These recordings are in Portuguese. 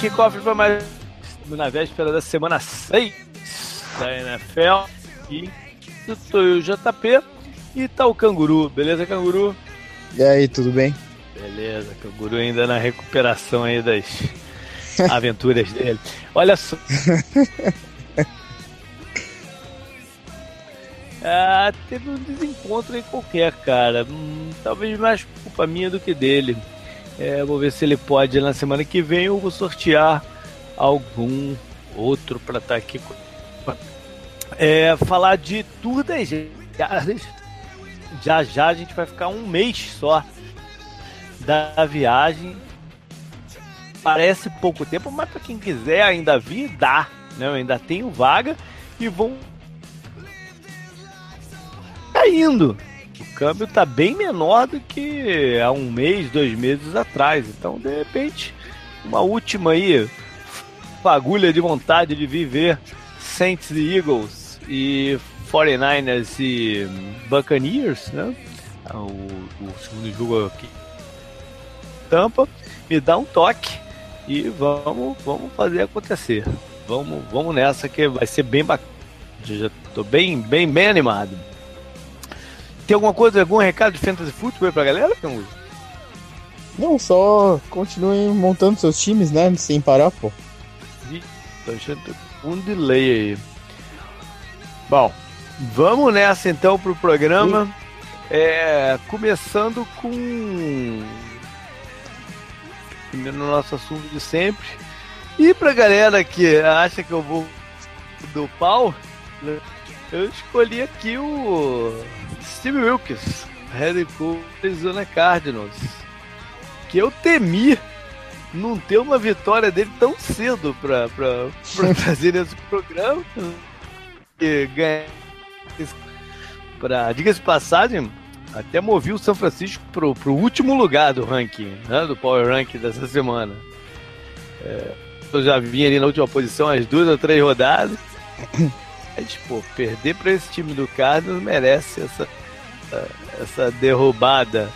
aí, que cofre para mais na véspera da semana 6 da NFL. E estou eu, JP, e tá o Canguru. Beleza, Canguru? E aí, tudo bem? Beleza, Canguru ainda na recuperação aí das aventuras dele. Olha só. Ah, teve um desencontro em qualquer, cara. Hum, talvez mais culpa minha do que dele. É, vou ver se ele pode na semana que vem eu vou sortear algum outro para estar tá aqui. É, falar de Tour das Jardas. Já já a gente vai ficar um mês só da viagem. Parece pouco tempo, mas para quem quiser ainda vir, dá. Né? Eu ainda tenho vaga e vão caindo. O câmbio está bem menor do que há um mês, dois meses atrás. Então, de repente, uma última aí, fagulha de vontade de viver Saints e Eagles e 49ers e Buccaneers, né? O, o segundo jogo aqui. Tampa, me dá um toque e vamos, vamos fazer acontecer. Vamos, vamos nessa que vai ser bem bacana. Já tô bem, bem, bem animado. Tem alguma coisa, algum recado de Fantasy Football pra galera, Cangu? Não, só continuem montando seus times, né? Sem parar, pô. Ih, tô achando um delay aí. Bom, vamos nessa então pro programa. É, começando com no nosso assunto de sempre. E pra galera que acha que eu vou do pau, eu escolhi aqui o Steve Wilkes, head coach Arizona Cardinals, que eu temi não ter uma vitória dele tão cedo para trazer nesse programa. E ganhar. Para diga-se passagem, até movi o São Francisco pro, pro último lugar do ranking, né, do Power Ranking dessa semana. É, eu já vim ali na última posição as duas ou três rodadas. Mas, pô, perder para esse time do Cardinals merece essa essa derrubada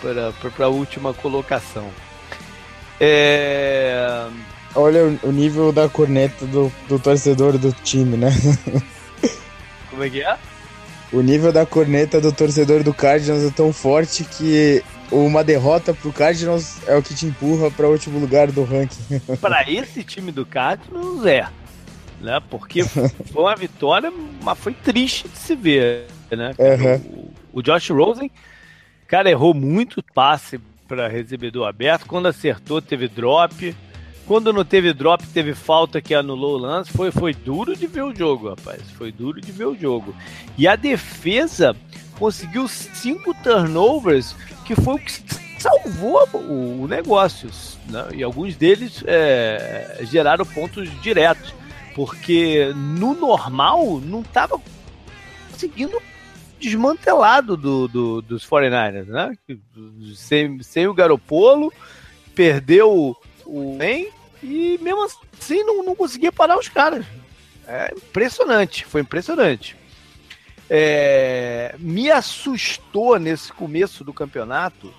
para a última colocação. É... Olha o nível da corneta do, do torcedor do time, né? Como é que é? O nível da corneta do torcedor do Cardinals é tão forte que uma derrota pro Cardinals é o que te empurra para o último lugar do ranking. para esse time do Cardinals é, né? Porque foi uma vitória, mas foi triste de se ver, né? Uhum. O Josh Rosen, cara, errou muito passe para recebedor aberto. Quando acertou, teve drop. Quando não teve drop, teve falta que anulou o lance. Foi, foi duro de ver o jogo, rapaz. Foi duro de ver o jogo. E a defesa conseguiu cinco turnovers, que foi o que salvou o, o negócio. Né? E alguns deles é, geraram pontos diretos. Porque no normal não estava conseguindo desmantelado do, do, dos 49ers, né? Sem, sem o Garopolo, perdeu o Ben e mesmo assim não, não conseguia parar os caras. É impressionante, foi impressionante. É, me assustou nesse começo do campeonato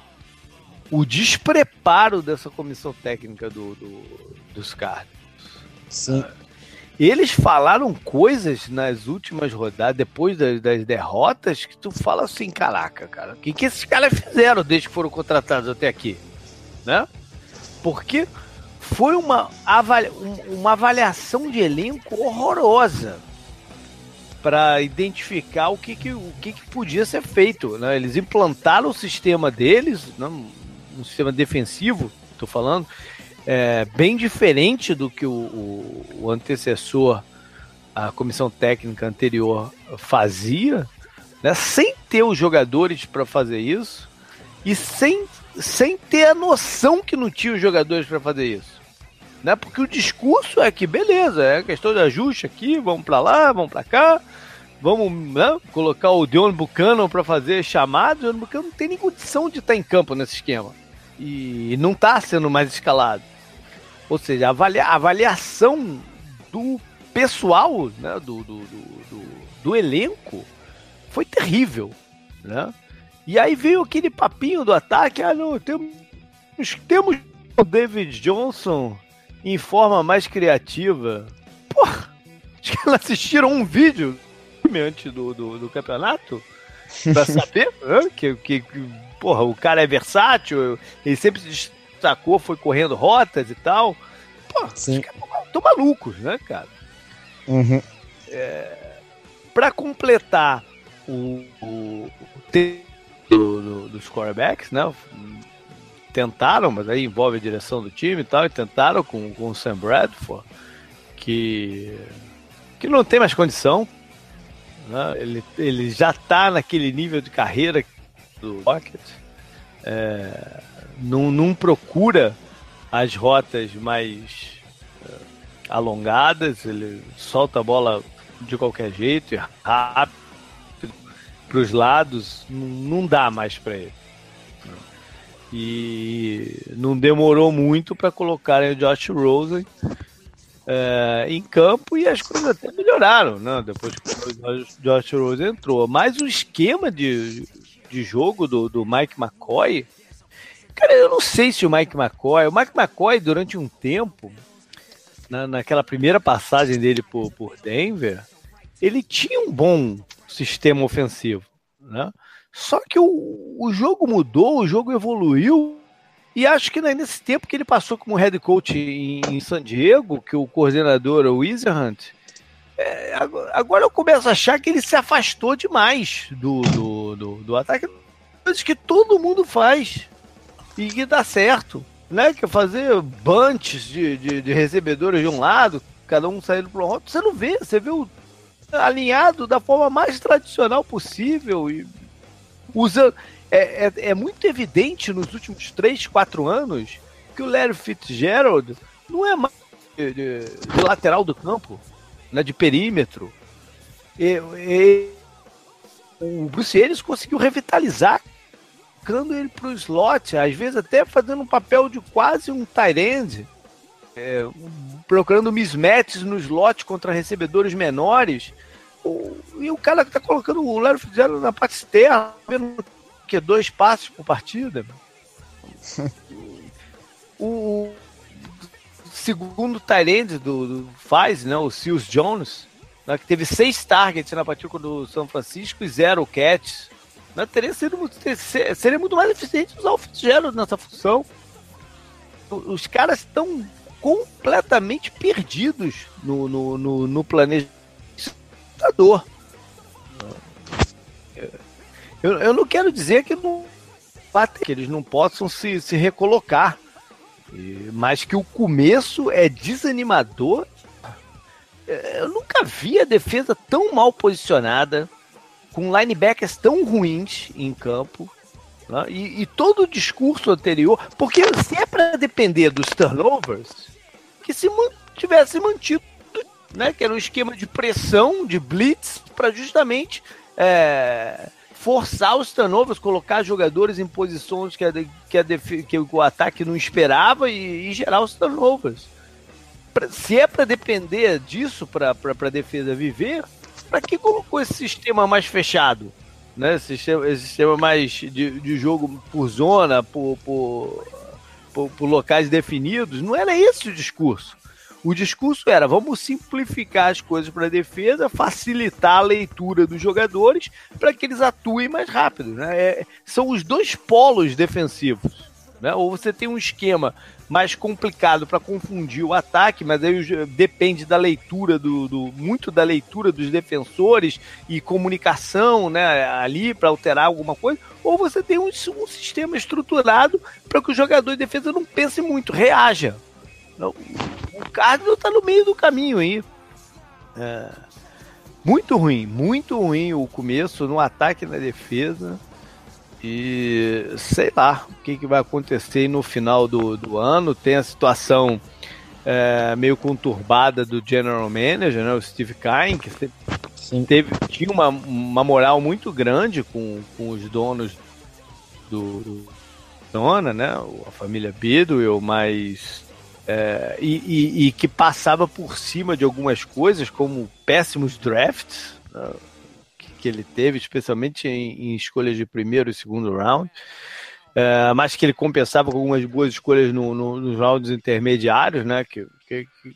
o despreparo dessa comissão técnica do, do dos caras. Sim. Eles falaram coisas nas últimas rodadas, depois das, das derrotas, que tu fala assim, caraca, cara, o que, que esses caras fizeram desde que foram contratados até aqui? Né? Porque foi uma, avalia, uma avaliação de elenco horrorosa para identificar o que, que, o que, que podia ser feito. Né? Eles implantaram o sistema deles, né? um sistema defensivo, estou falando, é, bem diferente do que o, o, o, antecessor, a comissão técnica anterior, fazia, né, sem ter os jogadores para fazer isso e sem, sem ter a noção que não tinha os jogadores para fazer isso. Né, porque o discurso é que, beleza, é questão de ajuste aqui, vamos para lá, vamos para cá, vamos né, colocar o Dion Buchanan para fazer chamadas. O Dion Buchanan não tem nem condição de estar em campo nesse esquema. E não está sendo mais escalado. Ou seja, a avalia, avaliação do pessoal, né, do, do, do, do, elenco, foi terrível. Né? E aí veio aquele papinho do ataque, ah não, temos, temos o David Johnson em forma mais criativa. Porra, acho que elas assistiram um vídeo antes do, do, do campeonato pra saber que, que, que, porra, o cara é versátil, ele sempre se destacou, foi correndo rotas e tal. Pô, Sim. estão malucos, né, cara? Uhum. É, pra completar o, o, o tempo do, do, dos quarterbacks, né? tentaram, mas aí envolve a direção do time e tal, e tentaram com, com o Sam Bradford, que, que não tem mais condição. Né? Ele, ele já está naquele nível de carreira do Rocket. É, não, não procura as rotas mais é, alongadas, ele solta a bola de qualquer jeito, rápido, para os lados, não, dá mais para ele. E não demorou muito para colocarem o Josh Rosen é, em campo e as coisas até melhoraram, né? Depois que o Josh Rosen entrou. Mas o esquema de, de jogo do, do Mike McCoy, cara, eu não sei se o Mike McCoy, o Mike McCoy durante um tempo, na, naquela primeira passagem dele por, por Denver, ele tinha um bom sistema ofensivo, né? Só que o, o jogo mudou, o jogo evoluiu. E acho que nesse tempo que ele passou como head coach em, em San Diego, que o coordenador é o Hunt, é, agora eu começo a achar que ele se afastou demais do, do, do, do ataque. Coisas que todo mundo faz e que dá certo. Né? Que é fazer bunches de, de, de recebedores de um lado, cada um saindo para o outro. Você não vê, você vê o alinhado da forma mais tradicional possível e usando. É, é, é, muito evidente nos últimos 3, 4 anos que o Larry Fitzgerald não é mais de, de, de lateral do campo, né, de perímetro. E, e, o Bruce Ellis conseguiu revitalizar, colocando ele para o slot, às vezes até fazendo um papel de quase um tight end, é, procurando mismatches no slot contra recebedores menores o, e o cara que tá colocando o Léo Fitzgerald na parte externa, vendo que dois passos por partida. o, segundo Tyrande do, do faz, né, o Seals Jones, né, que teve seis targets na partida do São Francisco e zero catches. Né, teria sido muito, seria muito mais eficiente usar o Fitzgerald nessa função. Os caras estão completamente perdidos no, no, no, no computador. Eu, eu não quero dizer que, não, que eles não possam se, se recolocar, mas que o começo é desanimador. Eu nunca vi a defesa tão mal posicionada, com linebackers tão ruins em campo. Né? E, e, todo o discurso anterior, porque se é para depender dos turnovers, que se tivesse mantido né? Que era um esquema de pressão, de blitz, para justamente é, forçar os turnovers, colocar jogadores em posições que, a, que, a que o ataque não esperava e, e gerar os turnovers. Pra, se é para depender disso para a defesa viver, para que colocou esse sistema mais fechado? Né? Esse, sistema, esse sistema mais de, de jogo por zona, por, por, por, por locais definidos, não era esse o discurso. O discurso era: vamos simplificar as coisas para a defesa, facilitar a leitura dos jogadores para que eles atuem mais rápido. Né? É, são os dois polos defensivos. Né? Ou você tem um esquema mais complicado para confundir o ataque, mas aí depende da leitura do, do muito da leitura dos defensores e comunicação, né, ali para alterar alguma coisa, ou você tem um, um sistema estruturado para que o jogador de defesa não pense muito, reaja. O Cardinal tá no meio do caminho aí. É, muito ruim, muito ruim o começo no ataque e na defesa. E sei lá o que, que vai acontecer no final do, do ano. Tem a situação é, meio conturbada do general manager, né, o Steve Kine, que teve, tinha uma, uma moral muito grande com, com os donos do, do dona, né, a família Bidwell, mas é, e, e, e, que passava por cima de algumas coisas, como péssimos drafts né, que, ele teve, especialmente em, em, escolhas de primeiro e segundo round. é, mas que ele compensava com algumas boas escolhas no, no, nos rounds intermediários, né? Que, que, que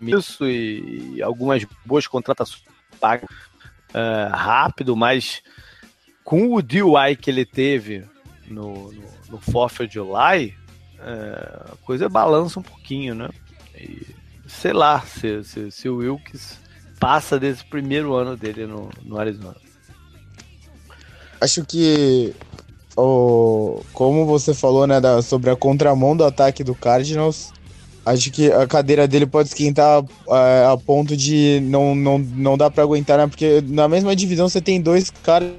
isso e, e, algumas boas contratações pagas uh, rápido, mas com o DUI que ele teve no, no, no 4 de July, uh, a coisa balança um pouquinho, né? E, sei lá se, se, se o Wilkes passa desse primeiro ano dele no, no Arizona. Acho que o, como você falou, né, da, sobre a contramão do ataque do Cardinals, acho que a cadeira dele pode esquentar é, a ponto de não, não, não dá para aguentar, né? Porque na mesma divisão você tem dois caras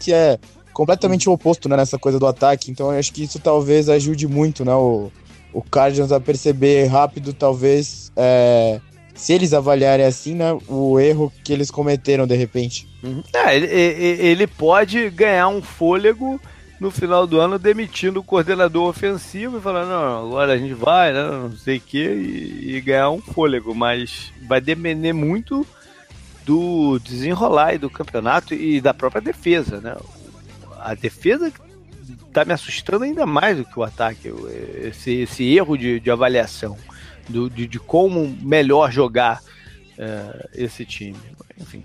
que é completamente o oposto, né, nessa coisa do ataque. Então acho que isso talvez ajude muito, né, o, o Cardinals a perceber rápido, talvez, é, se eles avaliarem assim, né, o erro que eles cometeram de repente. Uhum. É, ele, ele pode ganhar um fôlego no final do ano demitindo o coordenador ofensivo e falando, não, agora a gente vai, né, não sei o que, e, ganhar um fôlego, mas vai depender muito do desenrolar do campeonato e da própria defesa, né? A defesa tá me assustando ainda mais do que o ataque, esse, esse erro de, de avaliação do, de, de, como melhor jogar uh, esse time. Enfim,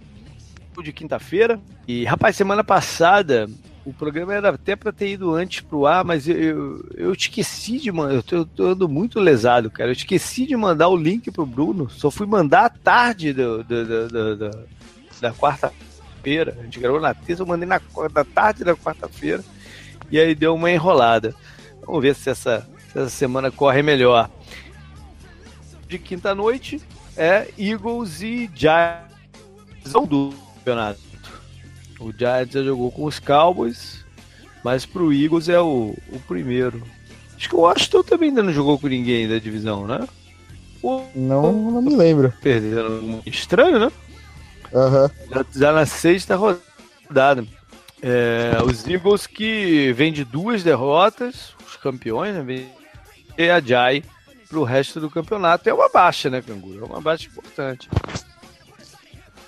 de quinta-feira. E, rapaz, semana passada o programa era até para ter ido antes pro ar, mas eu, eu, eu esqueci de mandar. Eu tô, eu tô andando muito lesado, cara. Eu esqueci de mandar o link pro Bruno. Só fui mandar à tarde do, do, do, do da quarta-feira. A gente gravou na terça, eu mandei na, na tarde da quarta-feira. E aí deu uma enrolada. Vamos ver se essa, se essa semana corre melhor. De quinta-noite é Eagles e Giants do campeonato. O Giants já jogou com os Cowboys, mas pro Eagles é o, o primeiro. Acho que o Washington também ainda não jogou com ninguém da divisão, né? O... Não, não me lembro. Perderam. Estranho, né? Uhum. Já, já na sexta rodada. É, os Eagles que vêm de duas derrotas, os campeões, né? E a Jai pro resto do campeonato. É uma baixa, né, Canguru? É uma baixa importante.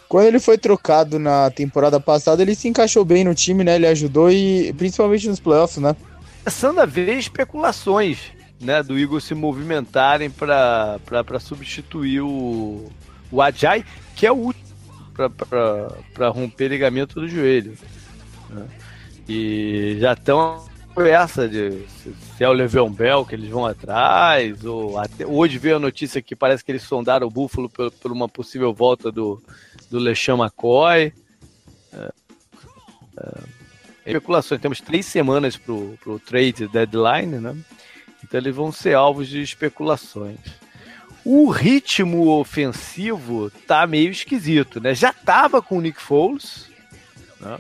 Quando ele foi trocado na temporada passada, ele se encaixou bem no time, né? Ele ajudou e principalmente nos playoffs, né? Começando a ver especulações, né, do Igor se movimentarem para substituir o, o Ajay, que é o último para romper ligamento do joelho. Né? E já estão essa de se é o Le'Veon Bell que eles vão atrás, ou até, hoje veio a notícia que parece que eles sondaram o Buffalo por, por uma possível volta do, do LeSean McCoy. É, é, especulações, temos três semanas para o trade deadline, né? Então eles vão ser alvos de especulações. O ritmo ofensivo tá meio esquisito, né? Já tava com o Nick Foles, né?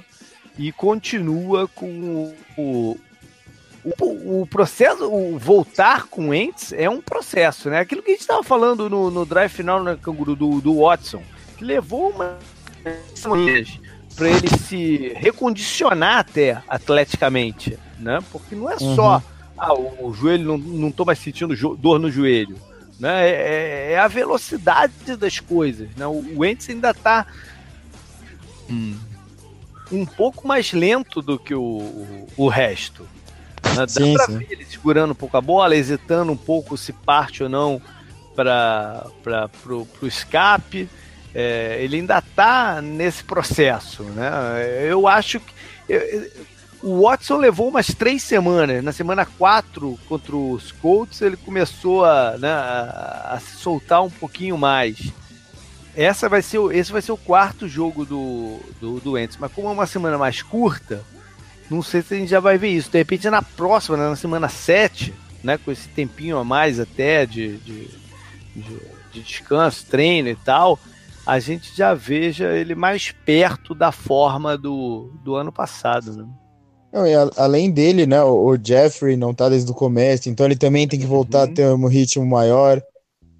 E continua com o, o, o, processo, o voltar com o Ents é um processo, né? Aquilo que a gente estava falando no, no drive final né, Canguru, do, do Watson levou uma para ele se recondicionar até atleticamente, né? Porque não é uhum. só ah, o, o, joelho não, não tô mais sentindo dor no joelho, né? É, é, é, a velocidade das coisas, né? O, o Ents ainda está hum, um pouco mais lento do que o, o, o resto. Né? Dá sim, pra sim. ver ele segurando um pouco a bola, hesitando um pouco se parte ou não para pro, pro escape é, ele ainda está nesse processo, né? Eu acho que eu, o Watson levou umas três semanas. Na semana 4 contra os Colts ele começou a, né, a, a, se soltar um pouquinho mais. Essa vai ser, esse vai ser o quarto jogo do, do, do Ents, mas como é uma semana mais curta, não sei se a gente já vai ver isso. De repente na próxima, né, na semana 7, né, com esse tempinho a mais até de, de, de, de descanso, treino e tal, a gente já veja ele mais perto da forma do, do ano passado, né? Não, e a, além dele, né, o, o, Jeffrey não tá desde o começo, então ele também tem que voltar uhum. a ter um ritmo maior.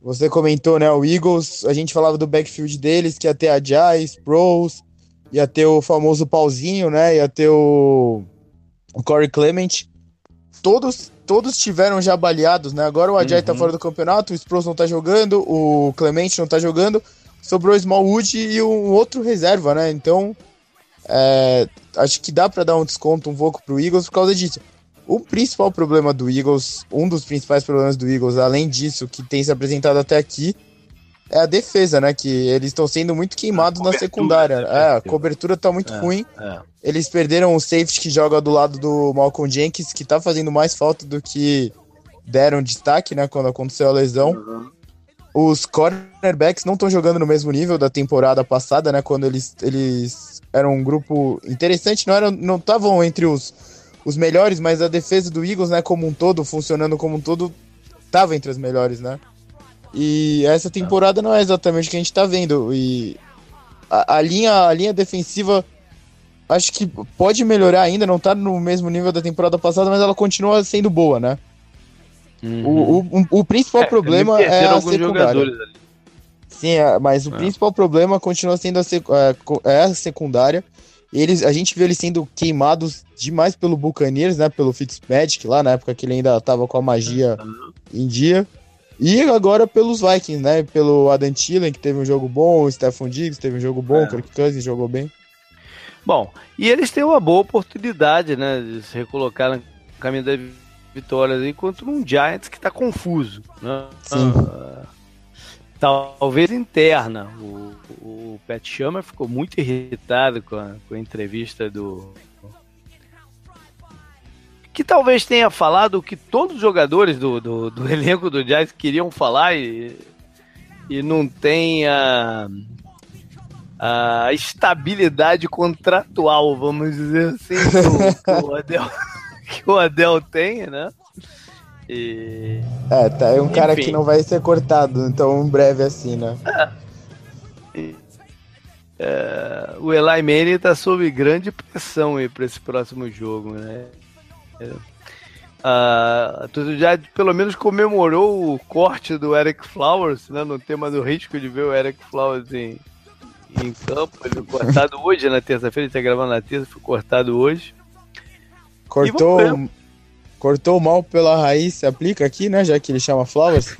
Você comentou, né, o Eagles, a gente falava do backfield deles, que ia ter a Jai, Sproles, ia ter o famoso pauzinho, né, ia ter o, o Corey Clement. Todos, todos tiveram já baleados, né, agora o Ajay tá uhum. tá fora do campeonato, o Sproles não tá jogando, o Clement não tá jogando, sobrou o Smallwood e um outro reserva, né? Então É, acho que dá para dar um desconto um pouco pro Eagles por causa disso. O principal problema do Eagles, um dos principais problemas do Eagles, além disso, que tem se apresentado até aqui, é a defesa, né? Que eles estão sendo muito queimados na secundária. É, a cobertura tá muito é, ruim. É. Eles perderam o safety que joga do lado do Malcolm Jenkins, que tá fazendo mais falta do que deram destaque, né? Quando aconteceu a lesão. Uhum. Os cornerbacks não estão jogando no mesmo nível da temporada passada, né? Quando eles, eles eram um grupo interessante, não eram, não estavam entre os, os melhores, mas a defesa do Eagles, né, como um todo, funcionando como um todo, estava entre as melhores, né? E essa temporada não é exatamente o que a gente está vendo. E a, a, linha, a linha defensiva acho que pode melhorar ainda, não está no mesmo nível da temporada passada, mas ela continua sendo boa, né? Uhum. O, o, o, principal é, problema é a secundária. Sim, é, mas o é. principal problema continua sendo a, sec, é, é, a secundária. Eles, a gente viu eles sendo queimados demais pelo Buccaneers, né? Pelo Fitzmagic lá, na época que ele ainda tava com a magia uhum. em dia. E agora pelos Vikings, né? Pelo Adam Thielen, que teve um jogo bom, o Stephon Diggs teve um jogo bom, é. o Kirk Cousins jogou bem. Bom, e eles têm uma boa oportunidade, né? De se recolocar no caminho da vitórias aí contra um Giants que está confuso. Né? Uh, talvez interna. O, o Pat Shermer ficou muito irritado com a, com a entrevista do. Que talvez tenha falado o que todos os jogadores do, do, do elenco do Giants queriam falar e, e não tem a, a estabilidade contratual, vamos dizer assim, do, do Adel que o Adel tem, né? E... É, tá, é um Enfim. cara que não vai ser cortado, então em breve assim, né? É. É, o Eli Manning tá sob grande pressão aí para esse próximo jogo, né? É. Ah, tu já pelo menos comemorou o corte do Eric Flowers, né? No tema do risco de ver o Eric Flowers em, em campo. Ele foi cortado hoje, na terça-feira, ele tá gravando na terça, foi cortado hoje. Cortou, cortou mal pela raiz, se aplica aqui, né? Já que ele chama Flowers.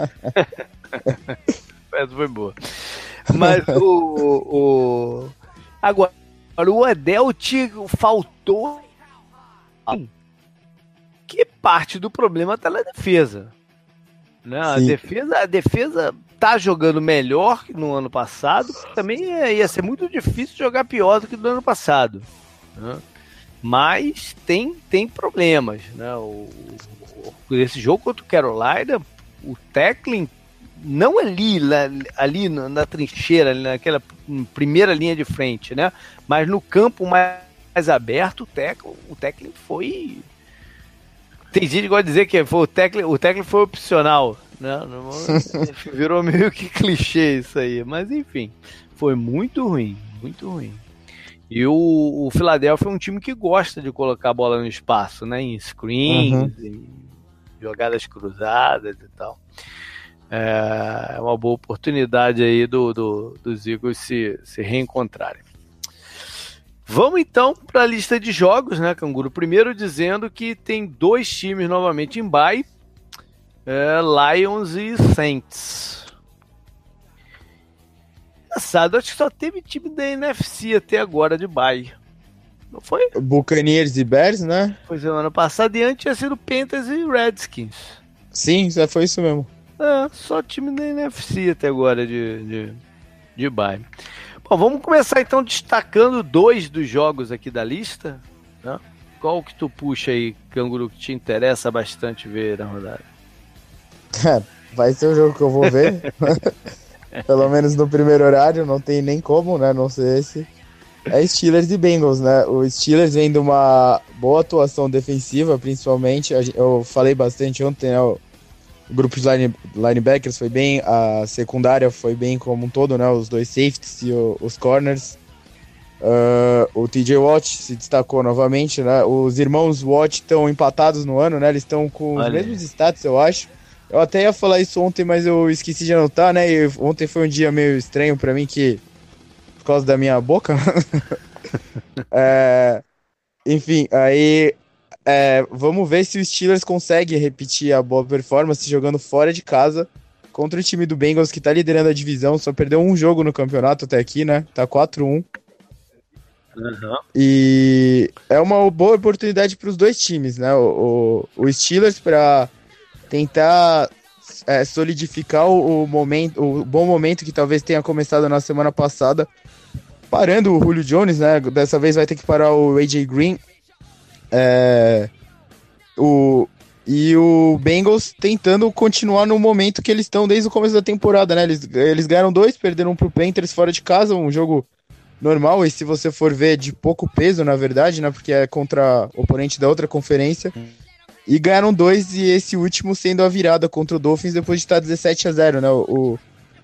Essa foi boa. Mas o, o. Agora, o Adel te faltou. Que parte do problema tá na defesa. Né? A defesa, a defesa tá jogando melhor que no ano passado. Também ia ser muito difícil jogar pior do que no ano passado. Né? Mas tem, tem problemas, né? O, o, esse jogo contra o Carolina, o Tecklin não ali, ali na, na trincheira, naquela primeira linha de frente, né? Mas no campo mais, mais aberto, o Tecklin, o Tecklin foi. Tem gente que gosta de dizer que foi o Tecklin, o Tecklin foi opcional, né? Virou meio que clichê isso aí, mas enfim, foi muito ruim, muito ruim. E o, o Philadelphia é um time que gosta de colocar a bola no espaço, né? Em screens, uhum. em jogadas cruzadas e tal. É, é uma boa oportunidade aí do, do, dos Eagles se, se reencontrarem. Vamos então para a lista de jogos, né, Canguru? Primeiro dizendo que tem dois times novamente em bye, é, Lions e Saints engraçado, acho que só teve time da NFC até agora de bye. Não foi? Buccaneers e Bears, né? Foi é, ano passado e antes tinha sido Panthers e Redskins. Sim, já foi isso mesmo. É, só time da NFC até agora de, de, de bye. Bom, vamos começar então destacando dois dos jogos aqui da lista. Né? Qual que tu puxa aí, Canguru, que te interessa bastante ver na rodada? Vai ser o jogo que eu vou ver. Pelo menos no primeiro horário, não tem nem como, né? Não sei esse. É Steelers e Bengals, né? O Steelers vem de uma boa atuação defensiva, principalmente. Eu falei bastante ontem, né? O grupo de line, linebackers foi bem, a secundária foi bem como um todo, né? Os dois safeties e o, os corners. Uh, o TJ Watt se destacou novamente, né? Os irmãos Watt estão empatados no ano, né? Eles estão com Olha. os mesmos status, eu acho. Eu até ia falar isso ontem, mas eu esqueci de anotar, né? E ontem foi um dia meio estranho para mim, que. Por causa da minha boca. é, enfim, aí. É, vamos ver se o Steelers consegue repetir a boa performance jogando fora de casa contra o time do Bengals que tá liderando a divisão, só perdeu um jogo no campeonato até aqui, né? Tá 4-1. Uhum. E é uma boa oportunidade para os dois times, né? O, o, o Steelers para tentar é, solidificar o, o, momento, o bom momento que talvez tenha começado na semana passada, parando o Julio Jones, né? Dessa vez vai ter que parar o AJ Green. É, o, e o Bengals tentando continuar no momento que eles estão desde o começo da temporada, né? Eles, eles ganharam dois, perderam pro Panthers fora de casa, um jogo normal, e se você for ver de pouco peso, na verdade, né? Porque é contra oponente da outra conferência. E ganharam dois, e esse último sendo a virada contra o Dolphins depois de estar 17 a 0 né? O,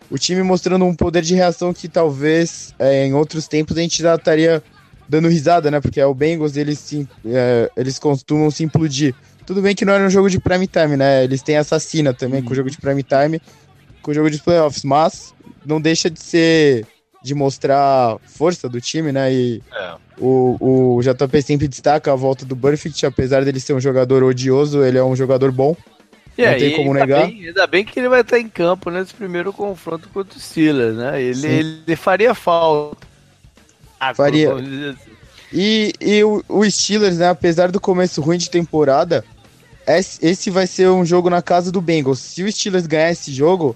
o time mostrando um poder de reação que talvez é, em outros tempos a gente já estaria dando risada, né? Porque é o Bengals, eles, se, é, eles costumam se implodir. Tudo bem que não era um jogo de prime time, né? Eles têm assassina também uhum. com o jogo de prime time, com o jogo de playoffs, mas não deixa de ser de mostrar força do time, né? E é. o, o JP sempre destaca a volta do Burfict, apesar dele ser um jogador odioso, ele é um jogador bom. E não tem como negar. Bem, ainda bem que ele vai estar em campo nesse primeiro confronto contra o Steelers, né? Ele, ele faria falta. Ah, faria. E, e o, o Steelers, né, apesar do começo ruim de temporada, esse vai ser um jogo na casa do Bengals. Se o Steelers ganhar esse jogo,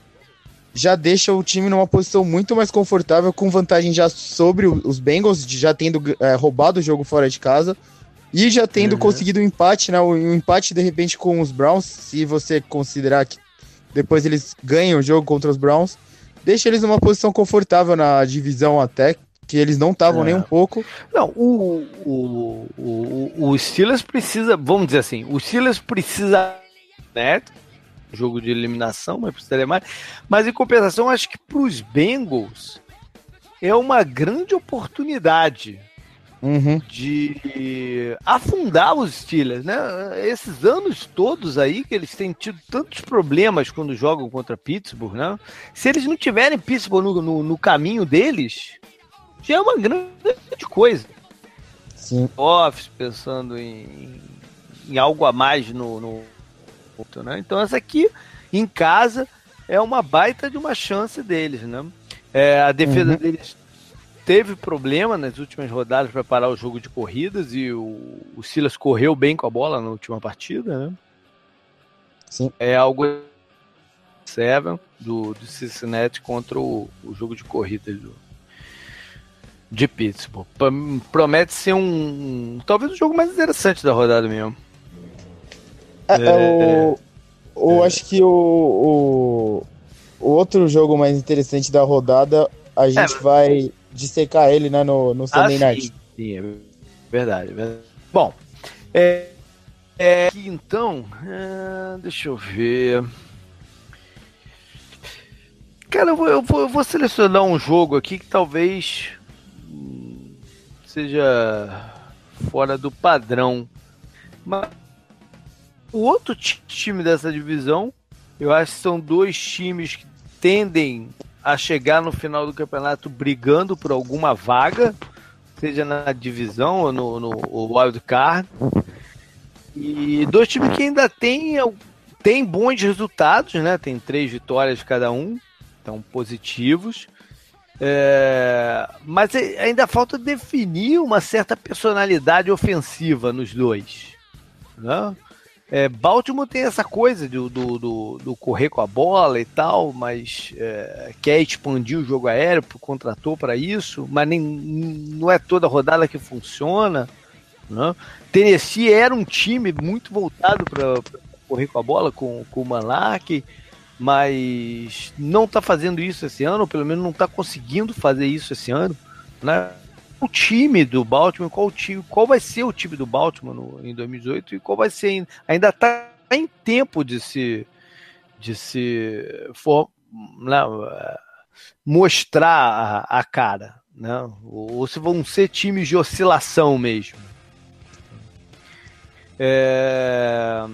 já deixa o time numa posição muito mais confortável, com vantagem já sobre os Bengals, já tendo é, roubado o jogo fora de casa e já tendo uhum. conseguido um empate, né? Um empate de repente com os Browns, se você considerar que depois eles ganham o jogo contra os Browns, deixa eles numa posição confortável na divisão até, que eles não estavam é. nem um pouco. Não, o, o, o, o Steelers precisa, vamos dizer assim, o Steelers precisa, né? jogo de eliminação, mas precisaria mais. Mas em compensação, acho que para os Bengals é uma grande oportunidade uhum. de afundar os Steelers, né? Esses anos todos aí que eles têm tido tantos problemas quando jogam contra Pittsburgh, né? Se eles não tiverem Pittsburgh no, no, no caminho deles, já é uma grande coisa. Sim. Office pensando em, em algo a mais no, no né? Então essa aqui, em casa, é uma baita de uma chance deles. Né? É, a defesa uhum. deles teve problema nas últimas rodadas para parar o jogo de corridas e o, o Silas correu bem com a bola na última partida. Né? Sim. É algo Seven do, do Cincinnati contra o, o jogo de corridas do, de Pittsburgh. Promete ser um, talvez o jogo mais interessante da rodada mesmo. É, é, o, o, é. Acho que o, o, o, outro jogo mais interessante da rodada, a gente é, vai dissecar ele né, no, no Sunday ah, Night. Sim, sim, é verdade. É verdade. Bom, é, é, então, é, deixa eu ver. Cara, eu vou, eu, vou, eu vou, selecionar um jogo aqui que talvez seja fora do padrão. Mas o outro time dessa divisão, eu acho que são dois times que tendem a chegar no final do campeonato brigando por alguma vaga, seja na divisão ou no, no wild card. E dois times que ainda têm, têm bons resultados, né? Tem três vitórias cada um, estão positivos. É, mas ainda falta definir uma certa personalidade ofensiva nos dois. Né? É, Baltimore tem essa coisa do, do, do, do, correr com a bola e tal, mas é, quer expandir o jogo aéreo, contratou para isso, mas nem, não é toda rodada que funciona. Né? Tennessee era um time muito voltado para correr com a bola com, com o Manlak, mas não está fazendo isso esse ano, ou pelo menos não está conseguindo fazer isso esse ano. Né? o time do Baltimore, qual, time, qual vai ser o time do Baltimore no, em 2018 e qual vai ser. Ainda está em tempo de se, de se for, né, mostrar a, a cara. Né? Ou, ou se vão ser times de oscilação mesmo. É,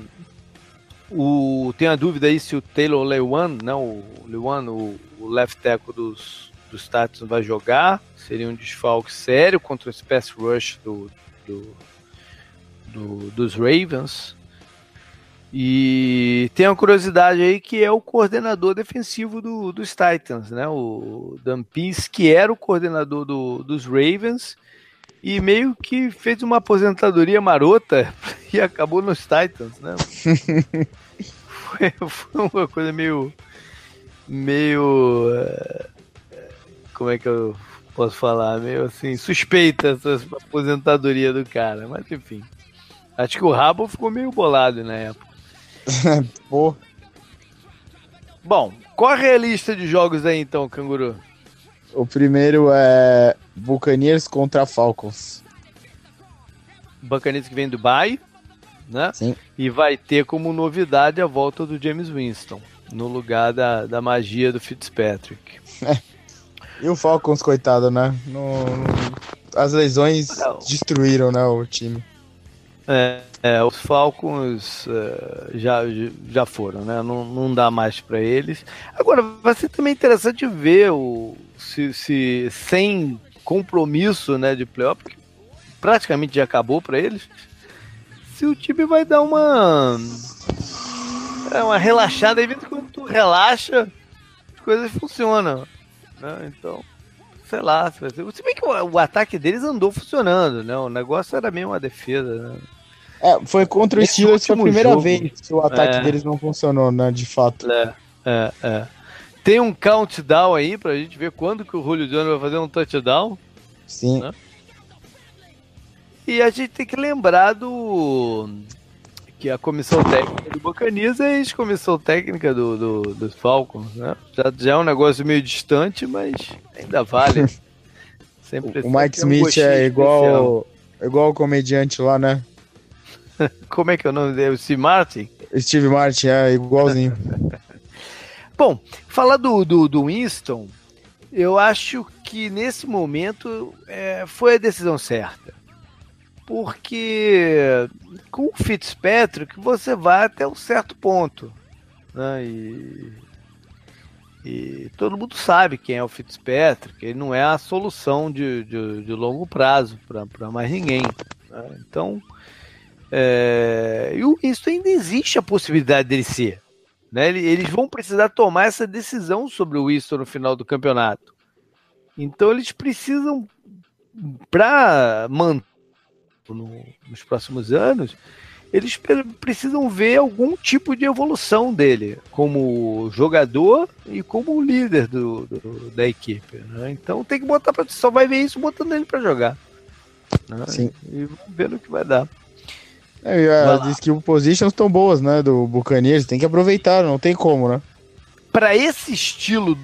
o, tem a dúvida aí se o Taylor Lewan, não, o Lewan, o, o left tackle dos, dos Titans vai jogar seria um desfalque sério contra o Space Rush do, do, do, dos Ravens. E tem uma curiosidade aí que é o coordenador defensivo do, dos Titans, né? O Dan Pease, que era o coordenador do, dos Ravens e meio que fez uma aposentadoria marota e acabou nos Titans, né? foi, foi uma coisa meio. meio. Eh, como é que eu posso falar? Meio assim, suspeita essa aposentadoria do cara, mas enfim. Acho que o Rabo ficou meio bolado na época. Pô. Bom, corre a lista de jogos aí então, Canguru. O primeiro é Buccaneers contra Falcons. Buccaneers que vem do Dubai, né? Sim. E vai ter como novidade a volta do James Winston, no lugar da, da magia do Fitzpatrick. É. E o Falcons, coitado, né? No, no... As lesões Não. destruíram né, o time. É, é, os Falcons uh, já, já foram, né? Não, não dá mais para eles. Agora, vai ser também interessante ver o, se, se sem compromisso né, de playoff, que praticamente já acabou para eles, se o time vai dar uma, é, uma relaxada. Aí, quando tu relaxa, as coisas funcionam. Né? Então, sei lá. Se, se bem que o, o, ataque deles andou funcionando, né? O negócio era mesmo a defesa, né? É, foi contra o Steelers a primeira jogo, vez que o ataque é, deles não funcionou, né? De fato. É, é, é. Tem um countdown aí pra gente ver quando que o Julio Jones vai fazer um touchdown. Sim. Né? E a gente tem que lembrar do que a comissão técnica do Bocaniza é a comissão técnica do, do, dos Falcons, né? Já, já é um negócio meio distante, mas ainda vale. Sempre, o Mike Smith um é igual, igual o comediante lá, né? Como é que é o nome dele? Steve Martin? Steve Martin, é igualzinho. Bom, falar do, do, do Winston, eu acho que nesse momento é, foi a decisão certa. Porque com o Fitzpatrick você vai até um certo ponto. Né? E, e todo mundo sabe quem é o Fitzpatrick. Ele não é a solução de, de, de longo prazo para mais ninguém. Né? Então, é, e isso ainda existe a possibilidade dele ser. Né? Eles vão precisar tomar essa decisão sobre o Winston no final do campeonato. Então eles precisam, para manter no, nos próximos anos, eles precisam ver algum tipo de evolução dele como jogador e como líder do, do da equipe. Né? Então tem que botar para só vai ver isso botando ele para jogar. Né? Sim. E, e vamos ver no que vai dar. É, a diz que o positions estão boas, né? Do Buccaneers, tem que aproveitar, não tem como, né? Para esse estilo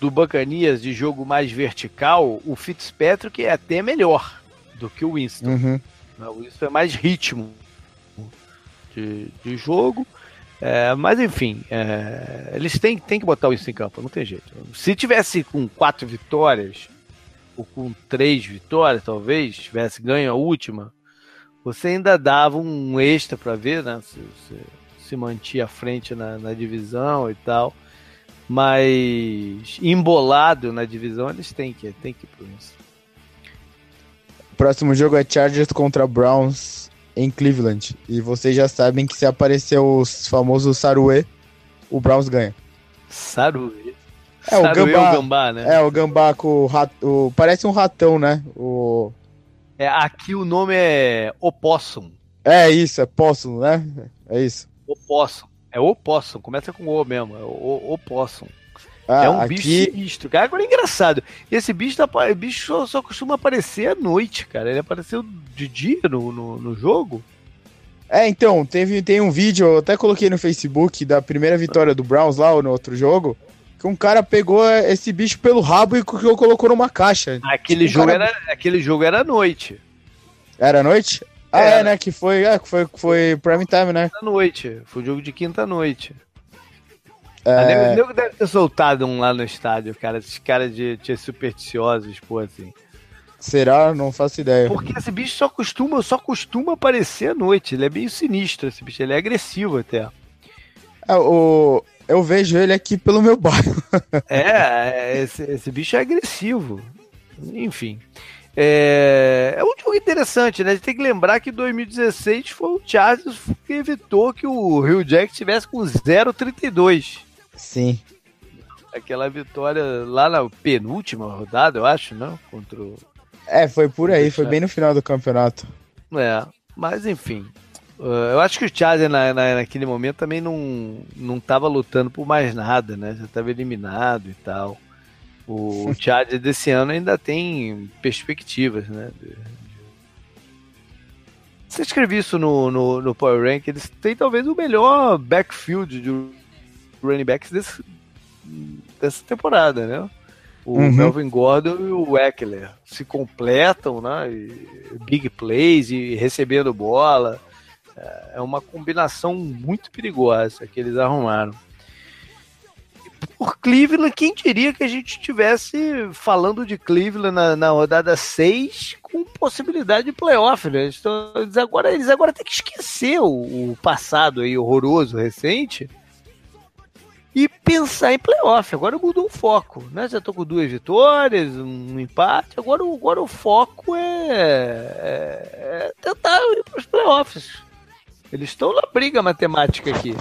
do Buccaneers de jogo mais vertical, o Fitzpatrick é até melhor do que o Winston. Uhum. O Winston é mais ritmo de, de jogo. É, mas enfim, é, eles têm, têm que botar o Winston em campo, não tem jeito. Se tivesse com quatro vitórias, ou com três vitórias, talvez, tivesse ganho a última, você ainda dava um extra para ver, né? Se, se, se, mantia à frente na, na divisão e tal. Mas embolado na divisão, eles têm que, têm que ir por isso. O próximo jogo é Chargers contra Browns em Cleveland. E vocês já sabem que se aparecer o famoso Saruê, o Browns ganha. Saruê? É, o gambá, o gambá, né? É, o gambá com o rato. Parece um ratão, né? O é, aqui o nome é opossum. É isso, é possum, né? É isso. Opossum. É opossum, começa com O mesmo, é o opossum. Ah, é um aqui... bicho sinistro, cara. Agora é engraçado. Esse bicho, tá, bicho só, só, costuma aparecer à noite, cara. Ele apareceu de dia no, no, no, jogo. É, então, teve, tem um vídeo, eu até coloquei no Facebook, da primeira vitória do Browns lá no outro jogo que um cara pegou esse bicho pelo rabo e colocou numa caixa. Aquele, tipo, jogo, cara... era, aquele jogo era noite. Era noite? Ah, é, né? Que foi, é, foi, foi prime time, né? À noite. Foi um jogo de quinta-noite. É... O nego deve ter soltado um lá no estádio, cara. Esses caras de, de supersticiosos, pô, assim. Será? Não faço ideia. Porque esse bicho só costuma, só costuma aparecer à noite. Ele é meio sinistro, esse bicho. Ele é agressivo até. É, o, eu vejo ele aqui pelo meu bairro. é, esse, esse bicho é agressivo. Enfim. É, é um jogo interessante, né? A gente tem que lembrar que 2016 foi o Chargers que evitou que o Rio Jack tivesse com 0,32. Sim. Aquela vitória lá na penúltima rodada, eu acho, não? Contra o... É, foi por aí, foi bem no final do campeonato. É, mas enfim. Uh, eu acho que o Chargers na, na, naquele momento também não, não tava lutando por mais nada, né? Já estava eliminado e tal. O Chargers desse ano ainda tem perspectivas, né? Você escreveu isso no, no, no Power Rank, eles têm talvez o melhor backfield de running backs desse, dessa temporada, né? O uhum. Melvin Gordon e o Eckler se completam, né? E big plays e recebendo bola. É uma combinação muito perigosa que eles arrumaram. Por Cleveland, quem diria que a gente estivesse falando de Cleveland na, na rodada 6 com possibilidade de playoff, né? Eles, agora, eles agora têm que esquecer o, o passado aí horroroso, recente, e pensar em playoff. Agora mudou o foco, né? Já tô com duas vitórias, um empate. Agora, agora o foco é, é, é tentar ir para os playoffs. Eles estão na briga matemática aqui.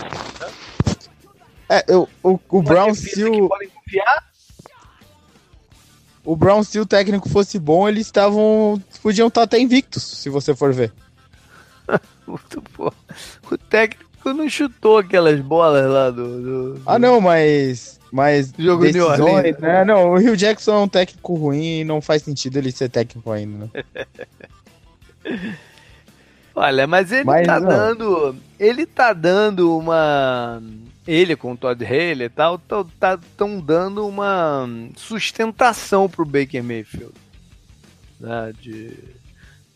É, eu, o, o Brown se o... O Brown se o técnico fosse bom, eles estavam. podiam estar até invictos, se você for ver. Muito bom. O técnico não chutou aquelas bolas lá do. do, Ah, não, mas. Mas. Jogo decisões, de Orleans. né? Não, o Rio Jackson é um técnico ruim e não faz sentido ele ser técnico ainda, né? Olha, mas ele mas tá não. dando. Ele tá dando uma. Ele com o Todd Haley e tal, estão tá, dando uma sustentação pro Baker Mayfield. Né? De,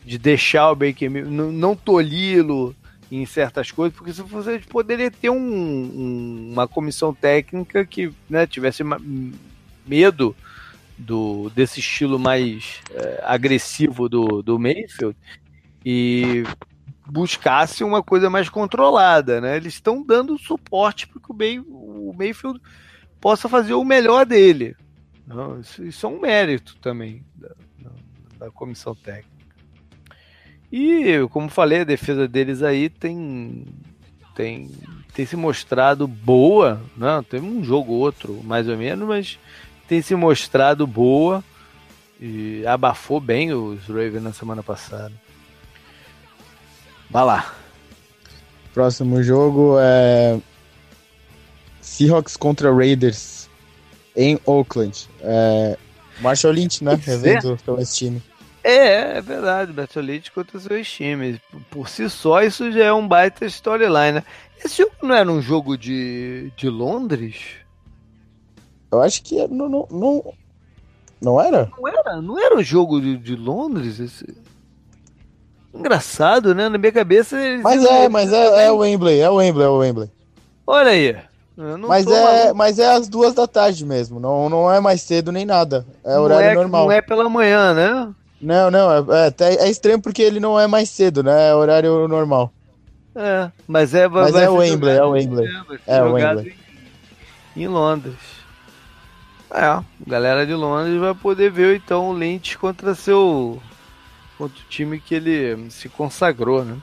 de deixar o Baker Mayfield, não, não tolhi-lo em certas coisas, porque se você poderia ter um, um, uma comissão técnica que né, tivesse medo do, desse estilo mais é, agressivo do, do Mayfield e buscasse uma coisa mais controlada, né? Eles estão dando suporte para que o, May, o Mayfield possa fazer o melhor dele. Não, isso, isso, é um mérito também da, da, comissão técnica. E, como falei, a defesa deles aí tem, tem, tem se mostrado boa. Né? Tem um jogo outro, mais ou menos, mas tem se mostrado boa e abafou bem os Ravens na semana passada. Vai lá. Próximo jogo é Seahawks contra Raiders em Oakland. É... Marshall Lynch, né? Revendo pelo time. É, é verdade, Marshall Lynch contra os seus times. Por si só, isso já é um baita storyline, né? Esse jogo não era um jogo de, de Londres? Eu acho que não, não, não, não era? Não era, não era um jogo de, de Londres? Esse... Engraçado, né? Na minha cabeça. Mas é, mas é, é o Wembley, é o Wembley, é o Wembley. Olha aí. Mas é, mas é às duas da tarde mesmo, não, não é mais cedo nem nada. É não horário é, normal. Não é pela manhã, né? Não, não, é, é, é estranho porque ele não é mais cedo, né? É horário normal. É, mas é. Mas é o Wembley, é o Wembley. É o Wembley. Em, em Londres. É, a galera de Londres vai poder ver então o Lynch contra seu contra o time que ele se consagrou, né? Uhum.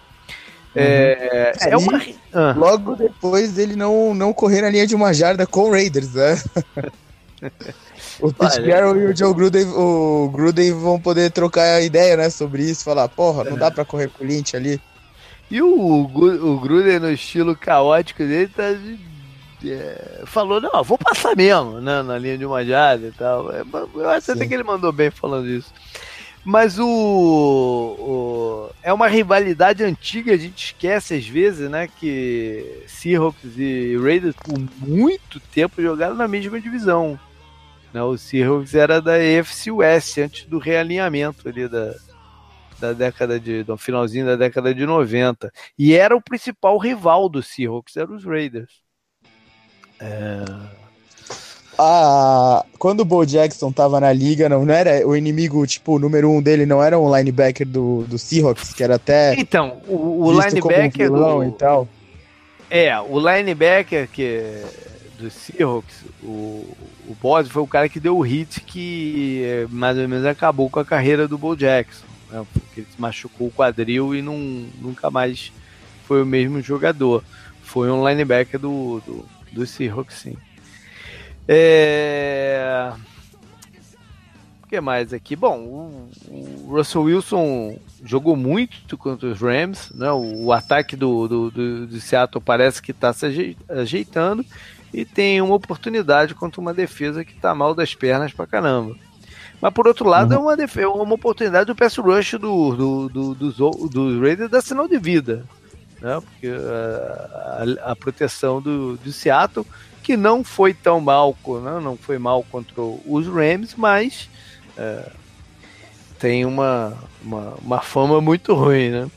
É, é, é uma... Ah. Logo depois dele não, não correr na linha de uma jarda com o Raiders, né? o Pete Carroll e o Joe Gruden, o Gruden vão poder trocar ideia, né, sobre isso, falar, porra, não dá pra correr com o Lynch ali. E o, o Gruden, no estilo caótico dele, tá, é, falou, não, vou passar mesmo, né, na linha de uma jarda e tal. É, eu acho Sim. até que ele mandou bem falando isso. Mas o, o, É uma rivalidade antiga, a gente esquece às vezes, né? Que Seahawks e Raiders por muito tempo jogaram na mesma divisão. Né, o Seahawks era da AFC West, antes do realinhamento ali da, da década de. do finalzinho da década de 90. E era o principal rival do Seahawks, eram os Raiders. É a, quando o Bo Jackson tava na liga, não, não era o inimigo, tipo, número um dele, não era um linebacker do, do Seahawks, que era até. Então, o, o linebacker. Um do, e tal. É, o linebacker que, do Seahawks, o, o Boss foi o cara que deu o hit que mais ou menos acabou com a carreira do Bo Jackson. Né, porque ele se machucou o quadril e não, nunca mais foi o mesmo jogador. Foi um linebacker do, do, do Seahawks, sim. É... que mais aqui? Bom, o, o, Russell Wilson jogou muito contra os Rams, né? O, o ataque do, do, do, do, Seattle parece que está se ajeitando e tem uma oportunidade contra uma defesa que está mal das pernas pra caramba. Mas por outro lado, uhum. é uma, defesa, uma oportunidade do pass rush do, do, do, dos, dos Raiders dar sinal de vida. Né? Porque a, a, a proteção do, do Seattle, que não foi tão mal, né? não foi mal contra os Rams, mas é, tem uma, uma, uma fama muito ruim, né?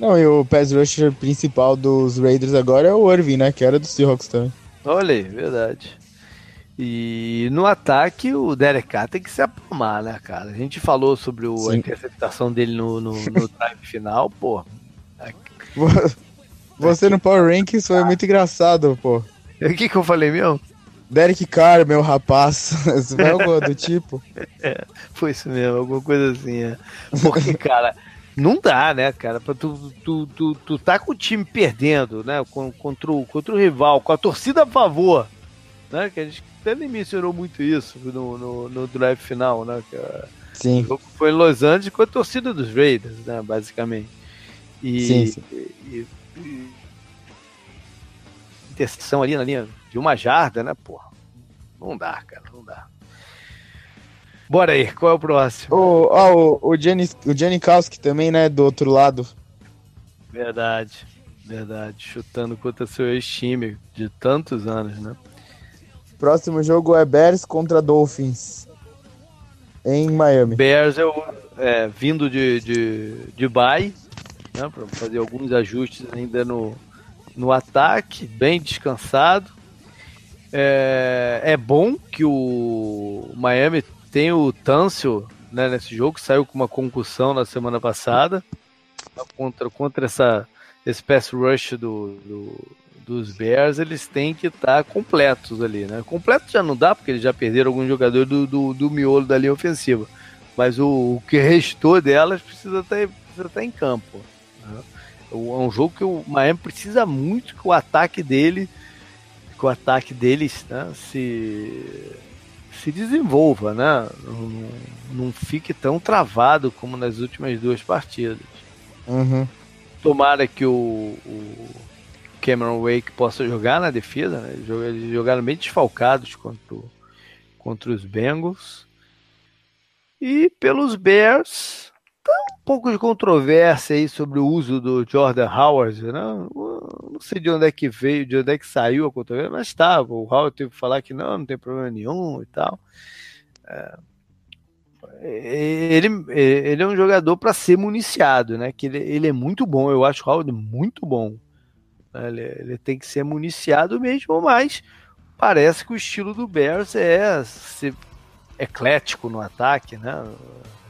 Não, e o pass rusher principal dos Raiders agora é o Irving, né? Que era do Seahawks também. Olha aí, verdade. E no ataque, o Derek Carr tem que se apalmar, né, cara? A gente falou sobre o, a interceptação dele no, no, no time final, pô. Você no Power Rankings foi muito engraçado, pô. O que que eu falei mesmo? Derek Carr, meu rapaz. Foi algo do tipo? É, foi isso mesmo, alguma coisa assim, é. Porque, cara, não dá, né, cara? Pra tu, tu, tu, tu tá com o time perdendo, né? Contra o, contra o rival, com a torcida a favor, né? Que a gente até nem mencionou muito isso no, no, no drive final, né? Que, sim. Foi em Los Angeles com a torcida dos Raiders, né? Basicamente. E, sim, sim. E, e, interseção ali na linha de uma jarda, né? Porra, não dá, cara, não dá. Bora aí, qual é o próximo? O, o, o, Jenny, o Jenny Kowski também, né? Do outro lado. Verdade, verdade. Chutando contra seu ex-time de tantos anos, né? Próximo jogo é Bears contra Dolphins. Em Miami. Bears é, o, é vindo de, de, de bye, né, para fazer alguns ajustes ainda no, no ataque, bem descansado. É, é bom que o Miami tem o Tâncio né, nesse jogo, saiu com uma concussão na semana passada contra, contra essa, esse pass rush do, do dos Bears, eles têm que estar tá completos ali, né? Completo já não dá, porque eles já perderam algum jogador do, do, do miolo da linha ofensiva. Mas o, o que restou delas precisa estar, tá precisa estar tá em campo. Né? É um jogo que o Miami precisa muito que o ataque dele, que o ataque deles né, se, se desenvolva, né? Não, não fique tão travado como nas últimas duas partidas. Uhum. Tomara que o, o Cameron Wake possa jogar na defesa. Né? Eles jogaram bem desfalcados contra, contra os Bengals. E pelos Bears, um pouco de controvérsia aí sobre o uso do Jordan Howard. Né? Não sei de onde é que veio, de onde é que saiu a controvérsia, mas tá. O Howard teve que falar que não, não tem problema nenhum e tal. É, ele, ele é um jogador para ser municiado, né? Que ele, ele é muito bom. Eu acho o Howard muito bom. Ele, ele, tem que ser municiado mesmo, mas parece que o estilo do Bears é ser eclético no ataque, né?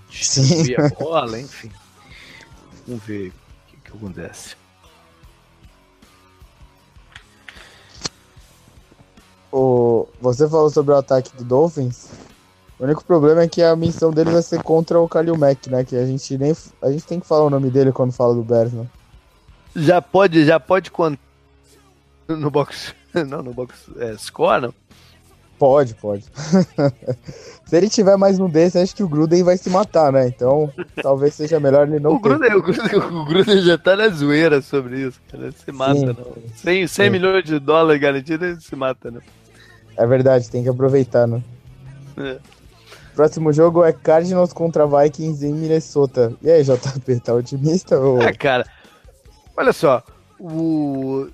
Distribuir a bola, enfim. Vamos ver o que, que acontece. O, você falou sobre o ataque do Dolphins. O único problema é que a missão deles vai ser contra o Kalil Mack, né? Que a gente nem a gente tem que falar o nome dele quando fala do Bears, né? já pode, já pode contar no box, não, no box é, score, não? Pode, pode. se ele tiver mais um desse, acho que o Gruden vai se matar, né? Então, talvez seja melhor ele não o Gruden, o Gruden, o Gruden, já tá na zoeira sobre isso, cara. Se mata, Sim. não. 100, 100 milhões de dólares garantidos, ele se mata, né? É verdade, tem que aproveitar, né? É. Próximo jogo é Cardinals contra Vikings em Minnesota. E aí, JP, tá otimista? Ou... É, cara, Olha só, o,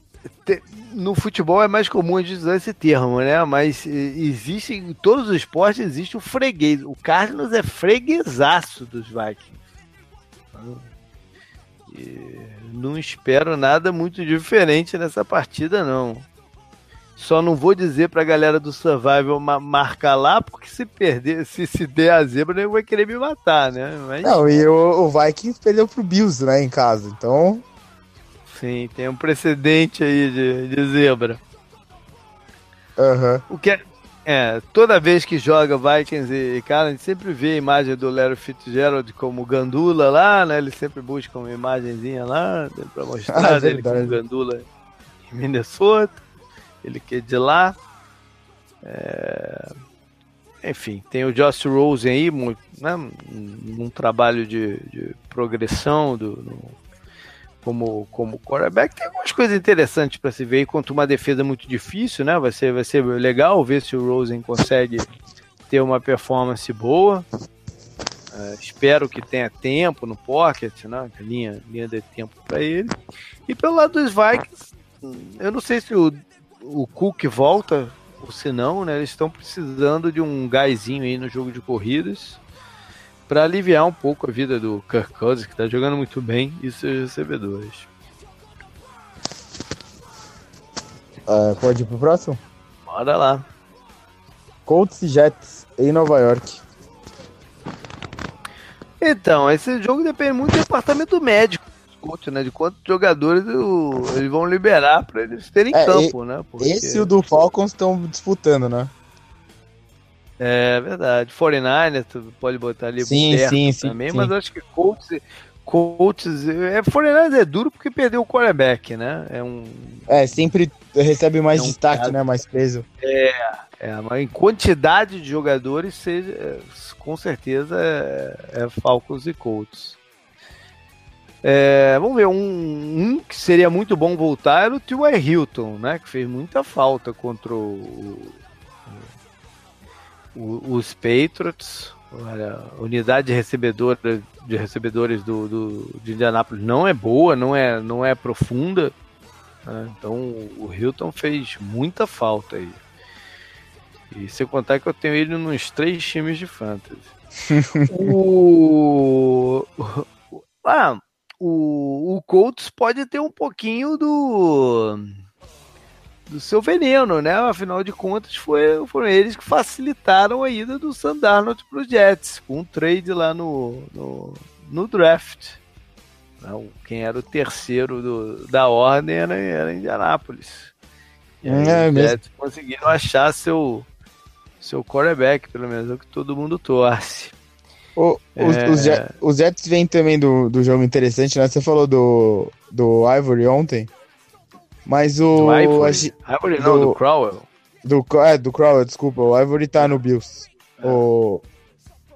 no futebol é mais comum a gente usar esse termo, né? Mas existe, em todos os esportes existe o freguês. O Cardinals é freguesaço dos Vikings. E não espero nada muito diferente nessa partida, não. Só não vou dizer pra galera do Survival marcar lá, porque se perder, se, se der a zebra, ele vai querer me matar, né? Mas... Não, e o, o Vikings perdeu pro Bills, né, em casa, então Sim, tem um precedente aí de, de zebra. Uhum. O que é, é, toda vez que joga Vikings e cara, a gente sempre vê a imagem do Larry Fitzgerald como Gandula lá, né? Ele sempre busca uma imagenzinha lá pra mostrar ah, ele como Gandula em Minnesota. Ele que é de lá. É... enfim, tem o Josh Rosen aí, muito, né, um, trabalho de, de progressão do, no, como, como quarterback. Tem algumas coisas interessantes para se ver quanto uma defesa muito difícil, né? Vai ser, vai ser legal ver se o Rosen consegue ter uma performance boa. Uh, espero que tenha tempo no pocket, né? Linha, linha de tempo para ele. E pelo lado dos Vikings, eu não sei se o, o Cook volta ou se não, né? Eles estão precisando de um gásinho aí no jogo de corridas para aliviar um pouco a vida do Kirk Cousins, que está jogando muito bem, e seus recebedores. Uh, pode ir pro próximo? Bora lá. Colts e Jets em Nova York. Então, esse jogo depende muito do departamento médico né? De quantos jogadores eles vão liberar para eles terem é, campo, e, né? Porque... Esse e o do Falcons estão disputando, né? É verdade. 49 tu pode botar ali sim, sim, também, sim, mas acho que Colts, Colts é 49 é duro porque perdeu o quarterback, né? É um É, sempre recebe mais é um destaque, caso, né? Mais peso. É, é, mas em quantidade de jogadores, seja, com certeza é, é Falcons e Colts. É, vamos ver, um, um, que seria muito bom voltar era o T.Y. Hilton, né? Que fez muita falta contra o, o, os Patriots. Olha, a unidade de, recebedor, de recebedores do, do, de Indianápolis não é boa, não é, não é profunda. Né? Então o Hilton fez muita falta aí. E se contar que eu tenho ele nos três times de fantasy. o... Ah, o, o Colts pode ter um pouquinho do do seu veneno, né? Afinal de contas, foi, foram eles que facilitaram a ida do Sandarnold para os Jets, com um trade lá no, no, no draft. Não, quem era o terceiro do, da ordem era, era Indianápolis. E aí, é, os Jets conseguiram achar seu, seu quarterback, pelo menos é o que todo mundo torce. O, os, é... os, Jets, os, Jets vêm também do, do jogo interessante, né? Você falou do, do Ivory ontem. Mas o. Do Ivory? Ivory não, do, do Crowell. Do, é, do Crowell, desculpa. O Ivory tá no Bills. É. O,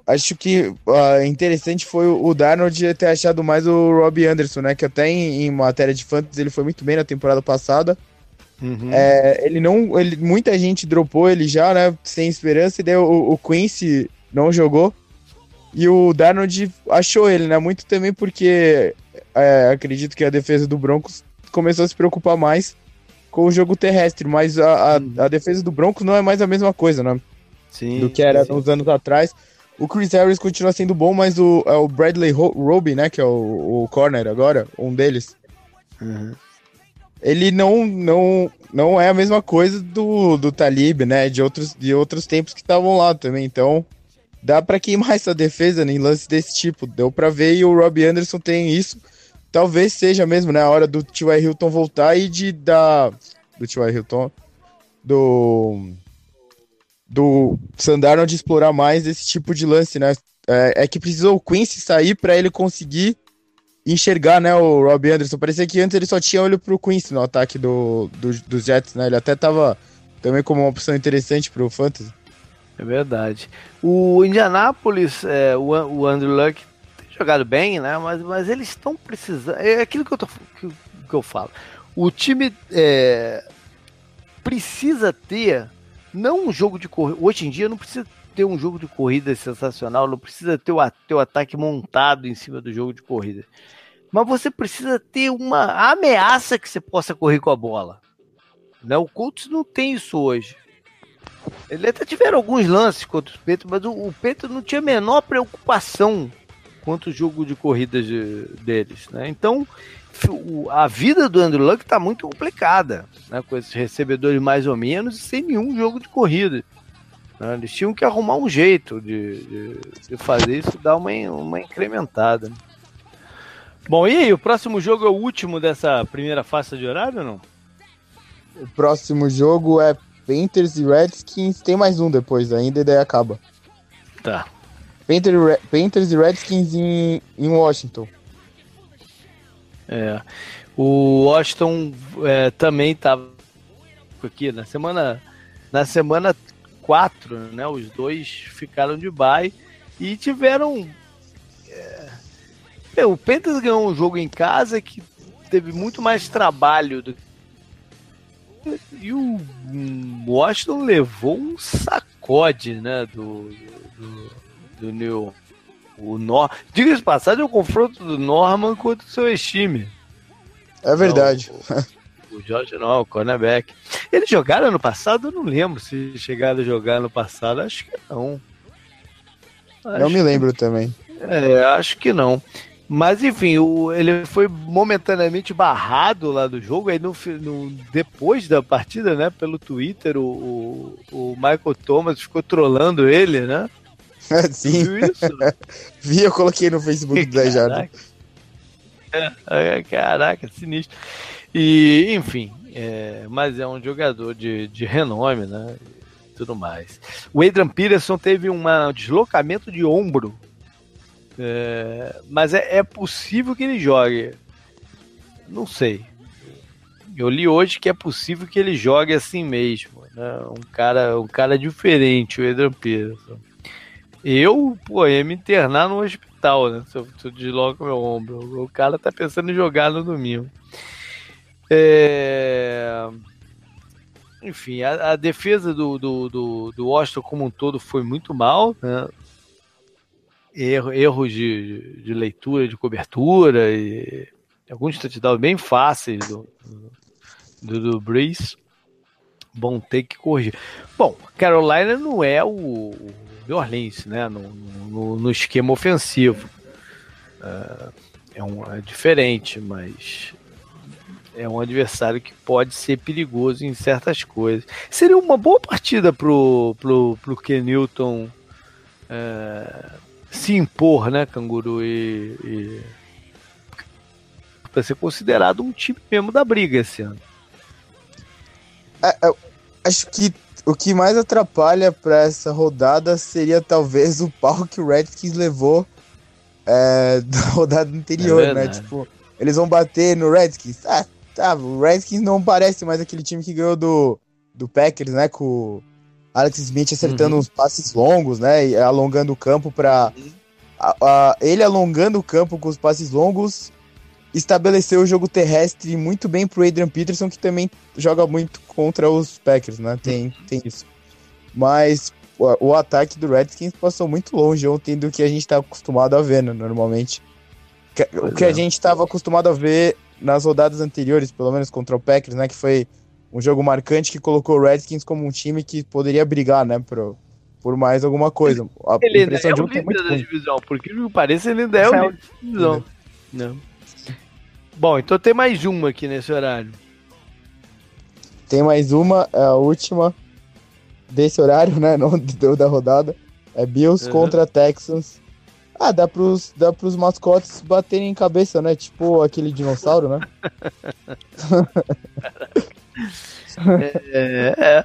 acho que uh, interessante foi o, o Darnold ter achado mais o Robbie Anderson, né? Que até em, em matéria de fantasy ele foi muito bem na temporada passada. Uhum. É, ele não. Ele, muita gente dropou ele já, né? Sem esperança. E daí o, o Quincy não jogou. E o Darnold achou ele, né? Muito também porque é, acredito que a defesa do Broncos começou a se preocupar mais com o jogo terrestre, mas a, a, a defesa do Broncos não é mais a mesma coisa, né? Sim. Do que era sim. uns anos atrás. O Chris Harris continua sendo bom, mas o, é o Bradley Roby, né? Que é o, o corner agora, um deles. Uhum. Ele não, não, não é a mesma coisa do, do Talib, né? De outros, de outros tempos que estavam lá também. Então, dá para queimar essa defesa em lance desse tipo. Deu para ver e o Robbie Anderson tem isso. Talvez seja mesmo, né, a hora do T.Y. Hilton voltar e de dar do T.Y. Hilton do do Sandarno de explorar mais esse tipo de lance, né? É, é que precisou o Quincy sair para ele conseguir enxergar, né, o Robbie Anderson. Parecia que antes ele só tinha olho pro Quincy no ataque do, do, dos Jets, né? Ele até tava também como uma opção interessante pro Fantasy. É verdade. O Indianapolis, é, o, o Andrew Luck jogado bem, né? Mas, mas eles estão precisando. É aquilo que eu, tô, que, que eu falo. O time é, precisa ter não um jogo de corrida. Hoje em dia não precisa ter um jogo de corrida sensacional, não precisa ter o, ter o ataque montado em cima do jogo de corrida. Mas você precisa ter uma ameaça que você possa correr com a bola. Né? O Colts não tem isso hoje. Ele até tiveram alguns lances contra o Petro, mas o, o não tinha a menor preocupação quanto o jogo de corridas de, deles. Né? Então, a vida do Andrew Luck está muito complicada, né? com esses recebedores mais ou menos e sem nenhum jogo de corrida. Né? Eles tinham que arrumar um jeito de, de, de fazer isso dar uma, uma incrementada. Bom, e aí, o próximo jogo é o último dessa primeira faixa de horário ou não? O próximo jogo é Panthers e Redskins. Tem mais um depois ainda e daí acaba. Tá. Panthers, Panthers e Redskins em, em Washington. É. O Washington é, também tava aqui na semana na semana quatro, né? Os dois ficaram de bye e tiveram. É... o Panthers ganhou um jogo em casa que teve muito mais trabalho do e o Washington levou um sacode, né, do, do, do New o Nor Diga-se passagem, o confronto do Norman contra o seu time. É verdade. o, o Jorge não, o cornerback. Eles jogaram ano passado? Eu não lembro se chegaram a jogar ano passado. Acho que não. Acho não me lembro que... também. É, acho que não. Mas enfim, o, ele foi momentaneamente barrado lá do jogo. Aí no, no, depois da partida, né, pelo Twitter, o, o, o Michael Thomas ficou trolando ele, né? Sim. Viu isso? Vi, eu coloquei no Facebook do Dejado. É, caraca, sinistro. E, enfim, é, mas é um jogador de, de renome, né? E tudo mais. O Adrian Peterson teve um deslocamento de ombro. É, mas é, é possível que ele jogue. Não sei. Eu li hoje que é possível que ele jogue assim mesmo. Né? Um, cara, um cara diferente, o Adrian Peterson. Eu, pô, ia me internar no hospital, né? Se eu, se eu desloco meu ombro. O cara tá pensando em jogar no domingo. É... Enfim, a, a defesa do, do, do, do, Washington como um todo foi muito mal, né? Erro, erros de, de leitura, de cobertura e alguns touchdowns bem fáceis do, do, do Breeze. Bom ter que corrigir. Bom, Carolina não é o, New Orleans, né? No, no, no esquema ofensivo. Uh, é, um, é diferente, mas é um adversário que pode ser perigoso em certas coisas. Seria uma boa partida pro, pro, pro Kenilton uh, se impor, né, Canguru? E, e para ser considerado um time mesmo da briga esse ano. É, acho que o que mais atrapalha para essa rodada seria talvez o pau que o Redskins levou é, da rodada anterior, é né? Tipo, eles vão bater no Redskins. Ah, tá, o Redskins não parece mais aquele time que ganhou do, do Packers, né? Com o Alex Smith acertando uhum. uns passes longos, né? E alongando o campo para ele alongando o campo com os passes longos estabeleceu o jogo terrestre muito bem pro Adrian Peterson, que também joga muito contra os Packers, né? Tem, tem isso. Mas o, o ataque do Redskins passou muito longe ontem do que a gente está acostumado a ver, né, normalmente. o que a é. gente estava acostumado a ver nas rodadas anteriores, pelo menos contra o Packers, né? Que foi um jogo marcante que colocou o Redskins como um time que poderia brigar, né? Pro, por mais alguma coisa. A ele impressão é de é o líder da divisão, porque que parece ele ainda é o líder da divisão. Não. Bom, então tem mais uma aqui nesse horário. Tem mais uma, é a última desse horário, né? Não da rodada. É Bills uhum. contra Texans. Ah, dá pros, dá pros mascotes baterem em cabeça, né? Tipo aquele dinossauro, né? é, é.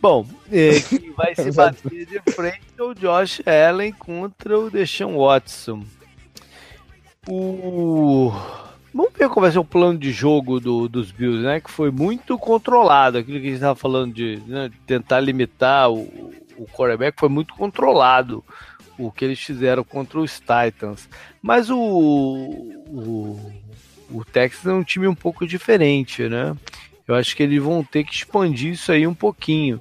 Bom, é, quem vai se bater de frente é o Josh Allen contra o Deshaun Watson. O Vamos ver qual vai ser o plano de jogo do, dos Bills, né? Que foi muito controlado. Aquilo que a gente estava falando de, né, tentar limitar o, o quarterback foi muito controlado o que eles fizeram contra os Titans. Mas o, o, o Texas é um time um pouco diferente, né? Eu acho que eles vão ter que expandir isso aí um pouquinho.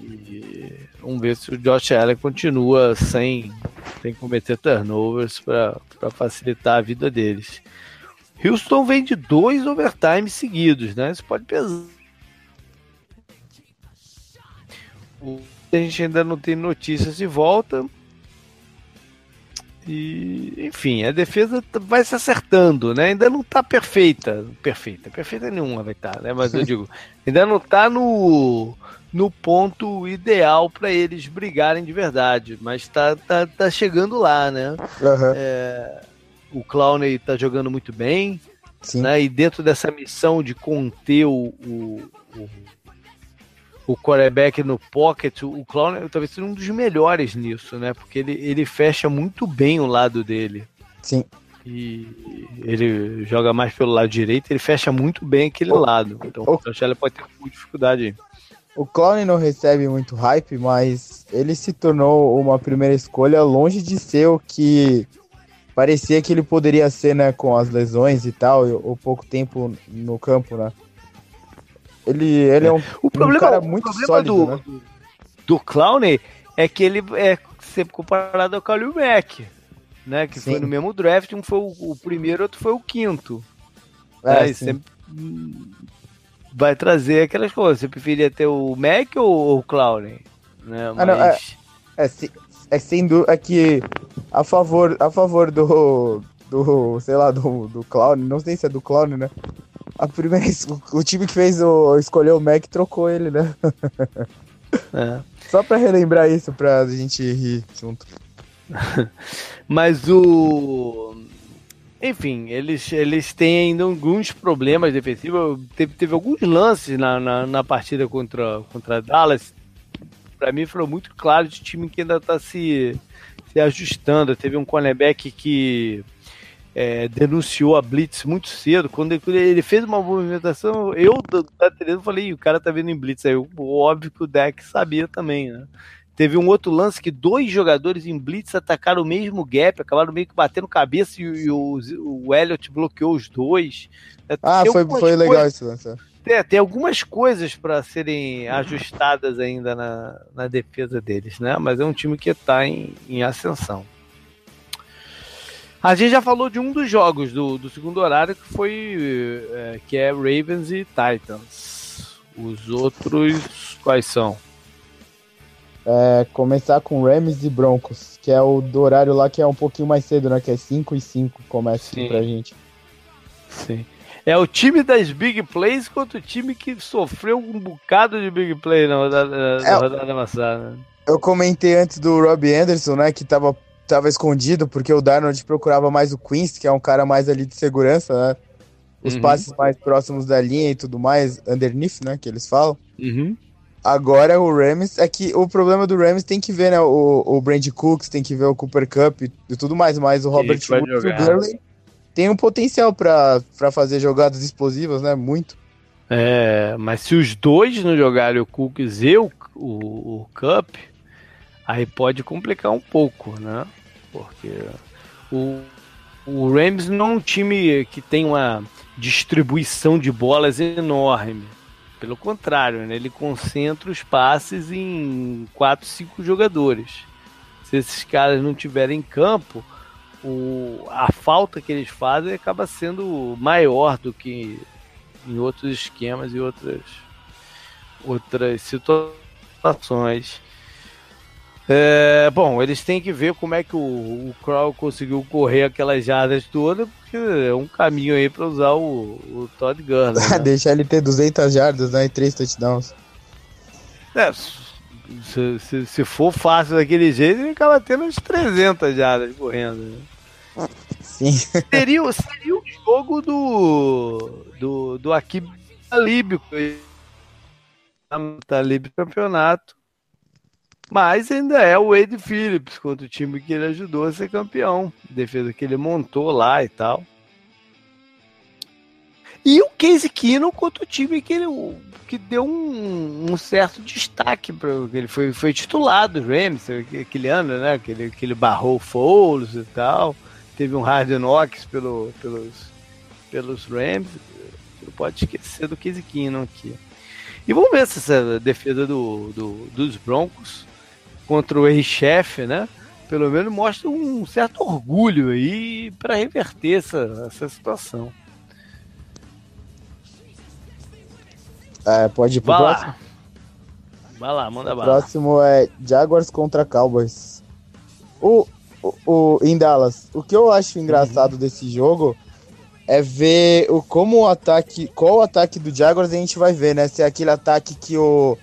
E vamos ver se o Josh Allen continua sem, sem cometer turnovers para facilitar a vida deles. Houston vem de dois overtimes seguidos, né? Isso pode pesar. A gente ainda não tem notícias de volta. E, enfim, a defesa vai se acertando, né? Ainda não tá perfeita. Perfeita, perfeita nenhuma vai estar, tá, né? Mas eu digo, ainda não tá no, no ponto ideal para eles brigarem de verdade. Mas tá, tá, tá chegando lá, né? Uhum. É o Clowney tá jogando muito bem. Sim. Né? E dentro dessa missão de conter o, o, o, o quarterback no pocket, o Clowney talvez seja um dos melhores nisso, né? Porque ele, ele fecha muito bem o lado dele. Sim. E ele joga mais pelo lado direito, ele fecha muito bem aquele lado. Então o Chanchella pode ter muita dificuldade aí. o Clown não recebe muito hype, mas ele se tornou uma primeira escolha longe de ser o que parecia que ele poderia ser, né, com as lesões e tal, o pouco tempo no campo, né? Ele, ele é, um, o problema, um cara o muito problema sólido, do, né? do Clowney é que ele é sempre comparado ao Kalil Mack, né? Que foi Sim. no mesmo draft, um foi o, o primeiro, outro foi o quinto. É, né? Sempre vai trazer aquelas coisas. Você preferia ter o Mac ou o Clowney? Né? Ah, não, Mas, É, se- é sem dúvida é que a favor, a favor do, do, sei lá, do, do Clown, não sei se é do Clown, né? A primeira, o, o time que fez o, escolheu o Mac trocou ele, né? é. Só pra relembrar isso, pra gente rir junto. Mas o. Enfim, eles, eles têm ainda alguns problemas defensivos. Teve, teve alguns lances na, na, na partida contra, contra Dallas. Pra mim foram muito claros de time que ainda tá se, se ajustando. Teve um cornerback que é, denunciou a Blitz muito cedo. Quando ele, fez uma movimentação, eu da, televisão falei, o cara tá vendo em Blitz. Aí, óbvio que o deck sabia também, né? Teve um outro lance que dois jogadores em blitz atacaram o mesmo gap, acabaram meio que batendo cabeça e, e o, o Elliott bloqueou os dois. É, Ah, tem foi, foi legal esse lance. É. Tem, algumas coisas para serem ajustadas ainda na, na defesa deles, né? Mas é um time que está em, em ascensão. A gente já falou de um dos jogos do, do segundo horário que foi é, que é Ravens e Titans. Os outros quais são? É, começar com Rams e Broncos, que é o do horário lá que é um pouquinho mais cedo, né? Que é 5 e 5 começa Sim. pra gente. Sim. É o time das big plays contra o time que sofreu um bocado de big play na rodada, na É, rodada passada. Eu comentei antes do Rob Anderson, né? Que tava, tava escondido, porque o Darnold procurava mais o Queens, que é um cara mais ali de segurança, né? Os Uhum. passes mais próximos da linha e tudo mais, underneath, né? Que eles falam. Uhum. Agora o Rams, é que o problema do Rams tem que ver, né? O, o Brand Cooks, tem que ver o Cooper Cup e, tudo mais, mas o Robert Woods e o. Gurley tem um potencial pra fazer jogadas explosivas, né? Muito. É, mas se os dois não jogarem o Cooks e o, o, o Cup, aí pode complicar um pouco, né? Porque o, o Rams não é um time que tem uma distribuição de bolas enorme. Pelo contrário, né? ele concentra os passes em 4, 5 jogadores. Se esses caras não tiverem em campo, o, a falta que eles fazem acaba sendo maior do que em outros esquemas e outras, outras situações. É, bom, eles têm que ver como é que o, o Crow conseguiu correr aquelas jardas todas, porque é um caminho aí para usar o, o Todd Gurley. né? Deixar ele ter 200 jardas, né? E 3 touchdowns. É, se, se, se for fácil daquele jeito, ele acaba tendo uns 300 jardas correndo. né? Sim. seria, seria o jogo do do, do Akib Talib Talib campeonato. Mas ainda é o Wade Phillips contra o time que ele ajudou a ser campeão. Defesa que ele montou lá e tal. E o Casey Keenum contra o time que ele que deu um, um certo destaque para ele foi, foi titulado Rams aquele ano né que ele, que ele barrou o Foles e tal teve um hard knocks pelo, pelos, pelos Rams. Não pode esquecer do Case Keenum aqui. E vamos ver se essa defesa do, do- dos Broncos contra o ex-chefe, né? Pelo menos mostra um certo orgulho aí para reverter essa, essa situação. É, pode ir pro Vai próximo. lá. Vai lá, manda O bala. próximo é Jaguars contra Cowboys. O, o, o- em Dallas, o que eu acho engraçado Uhum. desse jogo é ver o, como o ataque. Qual o ataque do Jaguars a gente vai ver, né? Se é aquele ataque que o.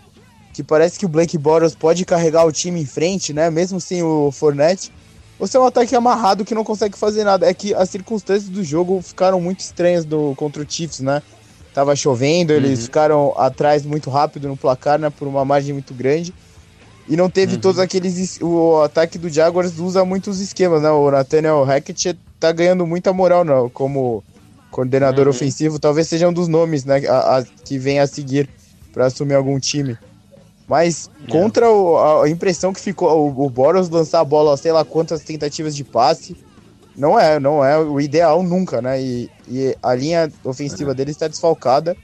Que parece que o Blake Bortles pode carregar o time em frente, né? Mesmo sem o Fournette. Ou se é um ataque amarrado que não consegue fazer nada. É que as circunstâncias do jogo ficaram muito estranhas do, contra o Chiefs, né? Tava chovendo, eles Uhum. ficaram atrás muito rápido no placar, né? Por uma margem muito grande. E não teve Uhum. todos aqueles. es- O ataque do Jaguars usa muitos esquemas, né? O Nathaniel Hackett tá ganhando muita moral, né? Como coordenador Uhum. ofensivo. Talvez seja um dos nomes, né? A, a- que vem a seguir para assumir algum time. Mas contra o, a impressão que ficou o, o Boros lançar a bola, sei lá quantas tentativas de passe, não é, não é o ideal nunca, né? E, e a linha ofensiva é. dele está desfalcada.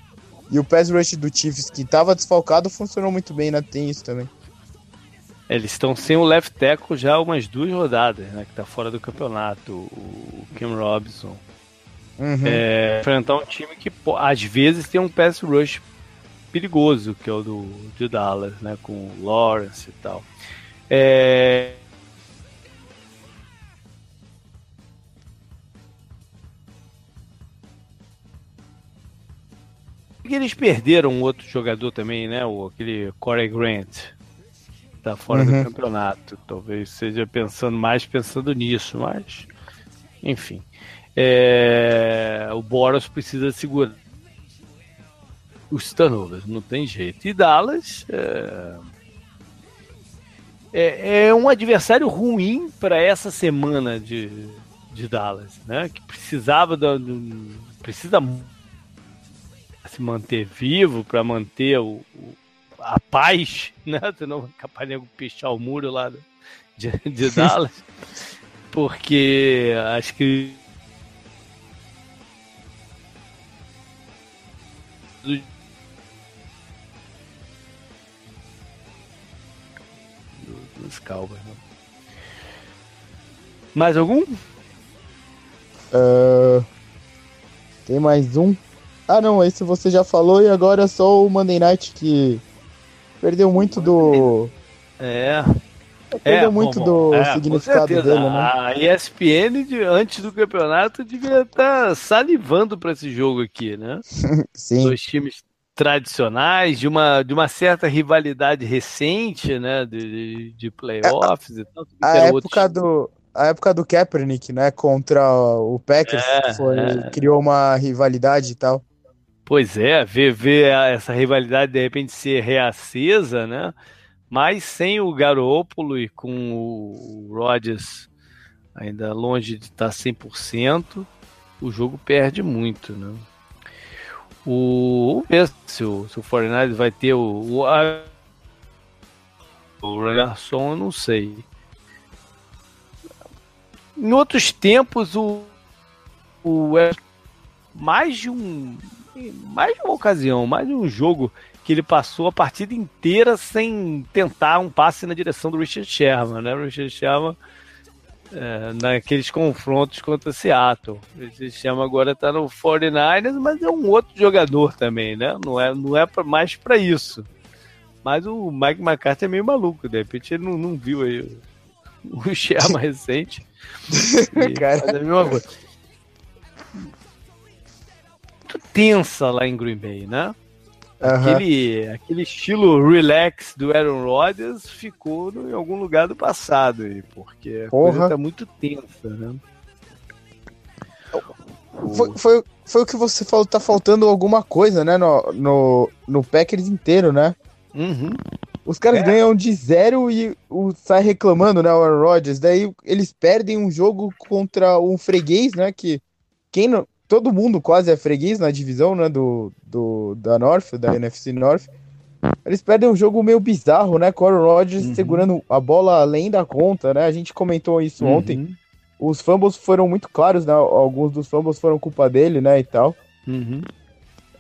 E o pass rush do Chiefs, que estava desfalcado, funcionou muito bem, né? Tem isso também. Eles estão sem o left tackle já umas duas rodadas, né? Que tá fora do campeonato, o Kim Robinson. Uhum. É, enfrentar um time que às vezes tem um pass rush perigoso, que é o do de Dallas, né? Com o Lawrence e tal. É, eles perderam outro jogador também, né? O, aquele Corey Grant. Tá fora uhum. do campeonato. Talvez seja pensando mais pensando nisso, mas. Enfim. É, o Boros precisa segurar os turnovers, não tem jeito. E Dallas é, é, é um adversário ruim para essa semana de, de Dallas, né? Que precisava da, do, precisa se manter vivo, para manter o, o, a paz, né? Senão vai capaz de pichar o muro lá de, de Dallas. porque acho que dos Cowboys. Né? Mais algum? Uh, tem mais um ah, não, esse você já falou e agora é só o Monday Night que perdeu muito do. É. Perdeu é, muito bom, do é, significado dele, né? A ESPN, de, antes do campeonato, devia estar tá salivando para esse jogo aqui, né? Sim. Dois times tradicionais, de uma, de uma certa rivalidade recente, né? De, de playoffs é, e tal. A época do, a época do Kaepernick, né? Contra o Packers, é, foi, é. criou uma rivalidade e tal. Pois é, ver, ver essa rivalidade de repente ser reacesa, né? Mas sem o Garoppolo e com o Rodgers ainda longe de estar 100%, o jogo perde muito, né? O, vamos se o, se o 49 vai ter o, o, o Garçom, eu não sei. Em outros tempos, o, o mais de um mais de uma ocasião, mais de um jogo que ele passou a partida inteira sem tentar um passe na direção do Richard Sherman, né? O Richard Sherman é, naqueles confrontos contra Seattle. O Richard Sherman agora está no 49ers, mas é um outro jogador também, né? Não é, não é pra, mais para isso. Mas o Mike McCarthy é meio maluco, de repente ele não, não viu aí o, o Sherman recente. Cara. é a mesma coisa muito tensa lá em Green Bay, né? Uhum. Aquele, aquele estilo relax do Aaron Rodgers ficou no, em algum lugar do passado, aí, porque a Porra. coisa tá muito tensa, né? Foi, foi, foi o que você falou, tá faltando alguma coisa, né? No, no, no Packers inteiro, né? Uhum. Os caras é. ganham de zero e o, sai reclamando, né? O Aaron Rodgers. Daí eles perdem um jogo contra um freguês, né? Que quem não, todo mundo quase é freguês na divisão, né, do, do da North, da NFC North. Eles perdem um jogo meio bizarro, né, com o Rodgers uhum. segurando a bola além da conta, né, a gente comentou isso uhum. ontem. Os fumbles foram muito claros, né, alguns dos fumbles foram culpa dele, né, e tal. Uhum.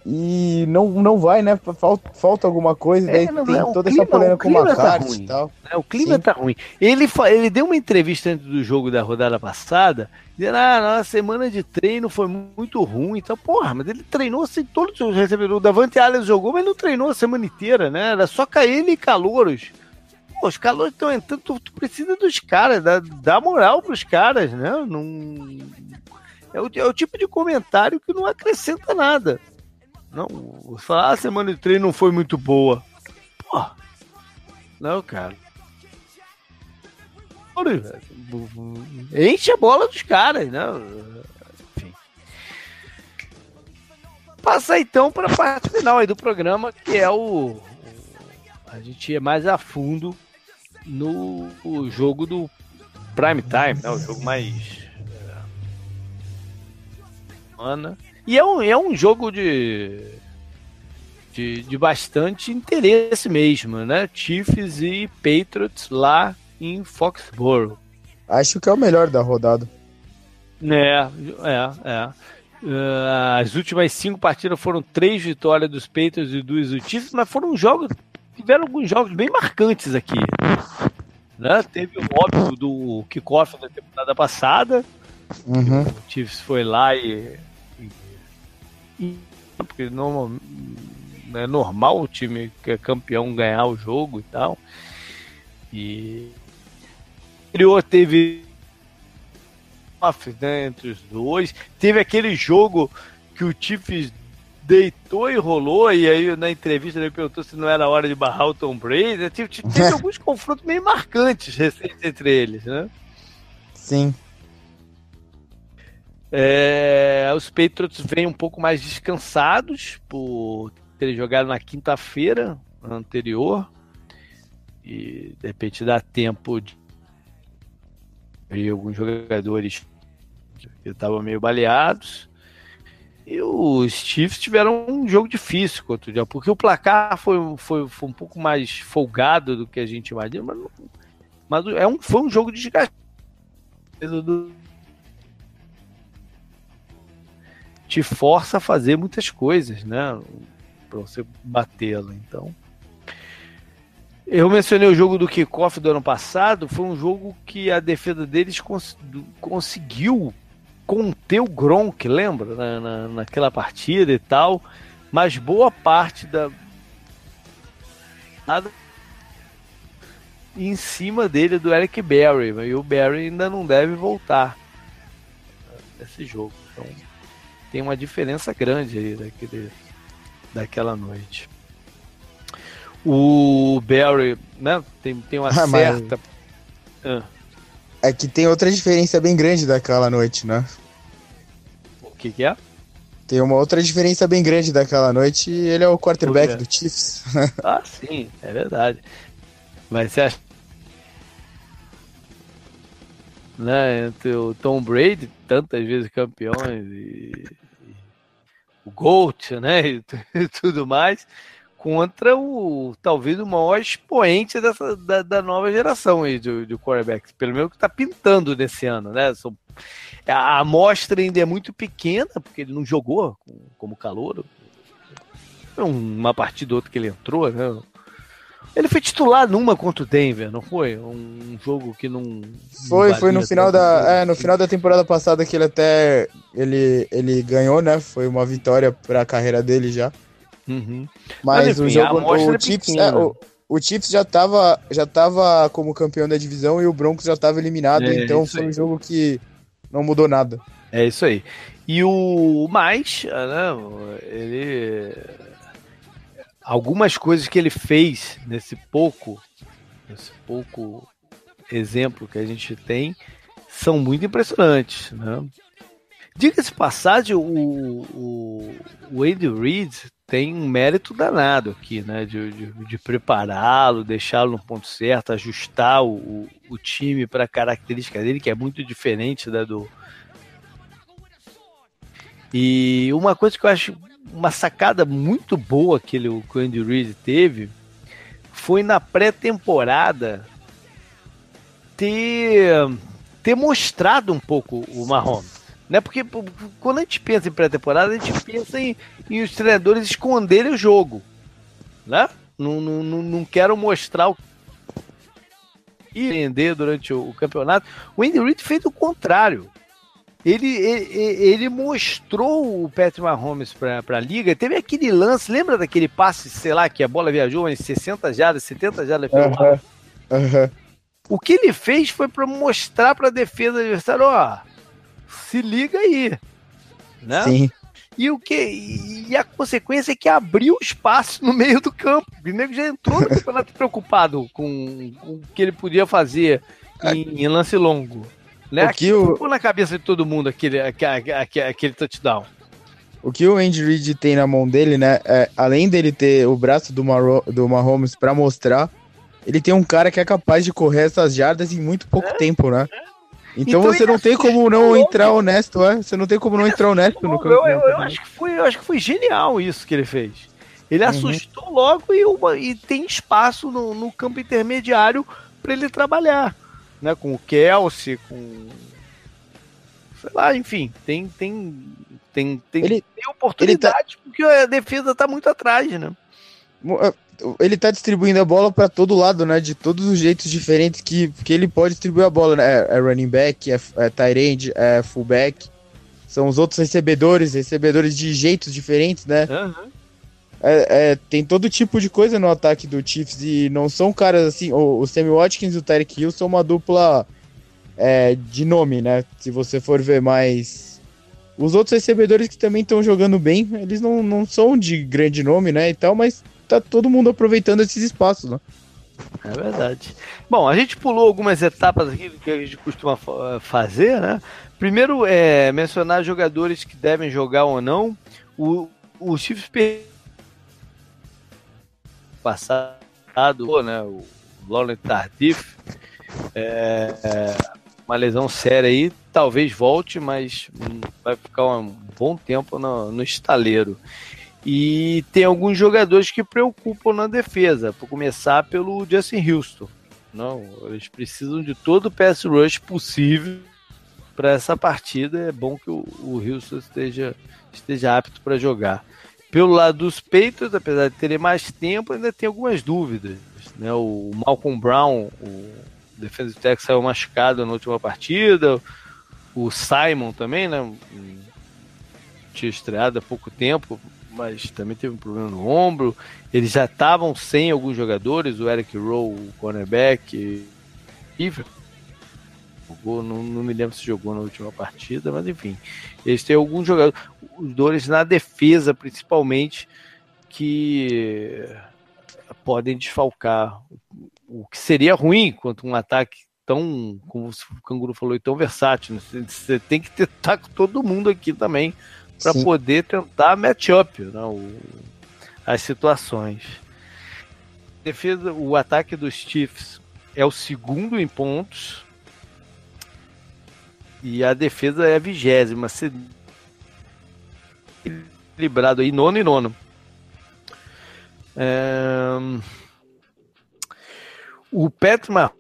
E não, não vai, né? Falta, falta alguma coisa, é, daí não, tem é, toda clima, essa polêmica com o McCarthy tá e tal. É, o clima Sim. tá ruim. Ele, ele deu uma entrevista antes do jogo da rodada passada, dizendo, ah, a semana de treino foi muito ruim. Então, porra, mas ele treinou assim, todos os recebedores. O Davante Allen jogou, mas não treinou a semana inteira, né? Era só ele e calouros. Pô, os calouros estão entrando, tu, tu, precisa dos caras, dá, dá moral pros caras, né? Não... É o, é o tipo de comentário que não acrescenta nada. Não, falar, ah, a semana de treino não foi muito boa. Pô, não, cara. Enche a bola dos caras, né? Enfim. Passar então para a parte final aí do programa, que é o. A gente é mais a fundo no jogo do Prime Time, né? O jogo mais. Ana. E é um, é um jogo de. de, de bastante interesse mesmo, né? Chiefs e Patriots lá em Foxborough. Acho que é o melhor da rodada. É, é, é. Uh, as últimas cinco partidas foram três vitórias dos Patriots e duas do Chiefs, mas foram jogos, tiveram alguns jogos bem marcantes aqui. Né? Teve o óbvio do kickoff da temporada passada. Uhum. O Chiefs foi lá e, porque não é normal o time que é campeão ganhar o jogo e tal. E o teve né, entre os dois. Teve aquele jogo que o Chiefs deitou e rolou, e aí na entrevista ele perguntou se não era hora de barrar o Tom Brady. Teve, teve alguns confrontos meio marcantes recentes entre eles, né? Sim. É, os Patriots vêm um pouco mais descansados por terem jogado na quinta-feira anterior e de repente dá tempo de e alguns jogadores que estavam meio baleados. E os Chiefs tiveram um jogo difícil contra o dia, porque o placar foi, foi, foi um pouco mais folgado do que a gente imagina, mas, mas é um, foi um jogo desgastante. Te força a fazer muitas coisas, né? Para você batê-lo. Então, eu mencionei o jogo do kickoff do ano passado, foi um jogo que a defesa deles cons conseguiu conter o Gronk, lembra? Na, na, naquela partida e tal. Mas boa parte da. Nada em cima dele do Eric Berry. E o Berry ainda não deve voltar nesse jogo. Então tem uma diferença grande aí daquele, daquela noite. O Barry, né? Tem, tem uma ah, certa. Mas... Ah. É que tem outra diferença bem grande daquela noite, né? O que, que é? Tem uma outra diferença bem grande daquela noite e ele é o quarterback do Chiefs. ah, sim, é verdade. Mas você acha. Né, entre o Tom Brady, tantas vezes campeões, e, o Gold, né? E, e tudo mais contra o talvez o maior expoente dessa, da, da nova geração aí de, de quarterbacks, pelo menos que está pintando nesse ano, né? São, a amostra ainda é muito pequena, porque ele não jogou como calor. Uma partida ou outra que ele entrou, né? Ele foi titular numa contra o Denver, não foi? Um jogo que não. Foi, não foi no final da. É, no final da temporada passada que ele até. Ele, ele ganhou, né? Foi uma vitória para a carreira dele já. Uhum. Mas, Mas enfim, o jogo, o é Chiefs, é, o, o, Chiefs já tava, já tava como campeão da divisão e o Broncos já tava eliminado, é, então foi um jogo que não mudou nada. É isso aí. E o mais, né, ele algumas coisas que ele fez nesse pouco, nesse pouco exemplo que a gente tem, são muito impressionantes, né? Diga-se passagem, o, o, o Andy Reid tem um mérito danado aqui, né? De, de, de prepará-lo, deixá-lo no ponto certo, ajustar o, o time para a característica dele, que é muito diferente da do. E uma coisa que eu acho uma sacada muito boa que, ele, que o Andy Reid teve foi na pré-temporada ter, ter mostrado um pouco o Mahomes. Né? Porque quando a gente pensa em pré-temporada, a gente pensa em, em, os treinadores esconderem o jogo. Né? Não, não, não, quero mostrar o e render durante o, campeonato. O Andy Reid fez o contrário. Ele, ele, ele mostrou o Patrick Mahomes para a liga. Teve aquele lance, lembra daquele passe, sei lá, que a bola viajou em 60 jardas, 70 jardas pelo uhum. uhum. O que ele fez foi para mostrar para a defesa adversária, ó, se liga aí. Né? Sim. E, o que, e a consequência é que abriu espaço no meio do campo. O nego já entrou no campeonato preocupado com, com, o que ele podia fazer em, em lance longo. Né? O que o... na cabeça de todo mundo aquele, aquele, aquele touchdown. O que o Andy Reid tem na mão dele, né? É, além dele ter o braço do, Maro, do Mahomes para mostrar, ele tem um cara que é capaz de correr essas jardas em muito pouco é, tempo, né? É. Então, então você não tem como não entrar honesto, é? Você não tem como não entrar honesto no campo. Eu, eu, eu, acho que foi, eu acho que foi genial isso que ele fez. Ele uhum. assustou logo e, uma, e tem espaço no, no campo intermediário para ele trabalhar. Né, com o Kelsey, com. Sei lá, enfim, tem, tem, tem, tem, ele, tem oportunidade, tá... porque a defesa está muito atrás, né? É, ele tá distribuindo a bola para todo lado, né? De todos os jeitos diferentes que, que ele pode distribuir a bola, né? É, é running back, é, é tight end, é fullback. São os outros recebedores, recebedores de jeitos diferentes, né? Uhum. É, é, tem todo tipo de coisa no ataque do Chiefs e não são caras assim. O, o Sammy Watkins e o Tyreek Hill são uma dupla é, de nome, né? Se você for ver mais. Os outros recebedores que também estão jogando bem, eles não, não são de grande nome, né? E tal, mas tá todo mundo aproveitando esses espaços, né? É verdade. Bom, a gente pulou algumas etapas aqui que a gente costuma fazer, né? Primeiro é mencionar jogadores que devem jogar ou não. O, o Chiefs passado, né? O Laurent Tardif, é, é, uma lesão séria aí, talvez volte, mas vai ficar um bom tempo no, no estaleiro. E tem alguns jogadores que preocupam na defesa, por começar pelo Justin Houston. Não, eles precisam de todo o pass rush possível para essa partida. É bom que o, o Houston esteja, esteja apto para jogar. Pelo lado dos Patriots, apesar de terem mais tempo, ainda tem algumas dúvidas. Né? O Malcolm Brown, o defensive tackle, saiu machucado na última partida. O Simon também, né? Tinha estreado há pouco tempo, mas também teve um problema no ombro. Eles já estavam sem alguns jogadores, o Eric Rowe, o cornerback, jogou, não, não, me lembro se jogou na última partida, mas enfim. Eles têm alguns jogadores na defesa, principalmente, que podem desfalcar. O que seria ruim quanto um ataque tão, como o Canguru falou, tão versátil. Né? Você tem que tentar com todo mundo aqui também para poder tentar match-up né, as situações. Defesa, o ataque dos Chiefs é o segundo em pontos e a defesa é a vigésima. Equilibrado aí, nono e nono. É... O Petma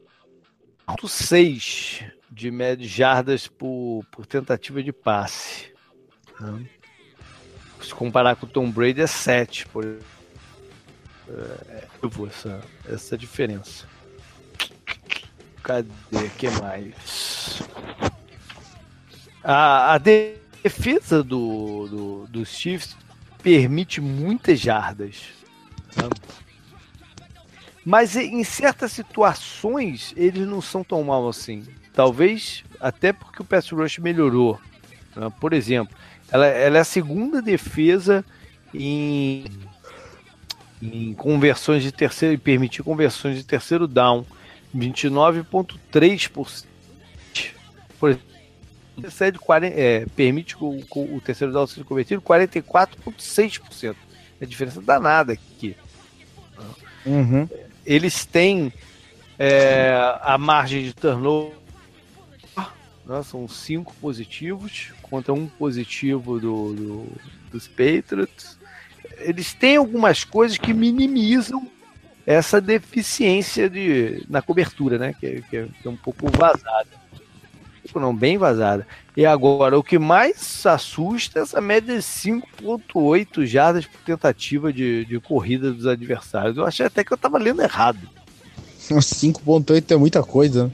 6 de média jardas por, por tentativa de passe. Né? Se comparar com o Tom Brady é 7 por é, essa, essa diferença. Cadê? que mais? A, a defesa do, do, dos Chiefs permite muitas jardas. Né? Mas em certas situações eles não são tão mal assim. Talvez até porque o pass rush melhorou. Né? Por exemplo, ela, ela é a segunda defesa em, em conversões de terceiro e permitir conversões de terceiro down. 29,3%. Por exemplo, cede 40, é, permite o, o, terceiro down seja convertido 44,6%. É diferença danada aqui. Uhum. Eles têm é, a margem de turnover, né, são cinco positivos, contra um positivo do, do, dos Patriots. Eles têm algumas coisas que minimizam essa deficiência de, na cobertura, né? Que, é, que é, que é um pouco vazada. Não, bem vazada. E agora, o que mais assusta é essa média de 5,8 jardas por tentativa de, de corrida dos adversários. Eu achei até que eu estava lendo errado. 5,8 é muita coisa. Né?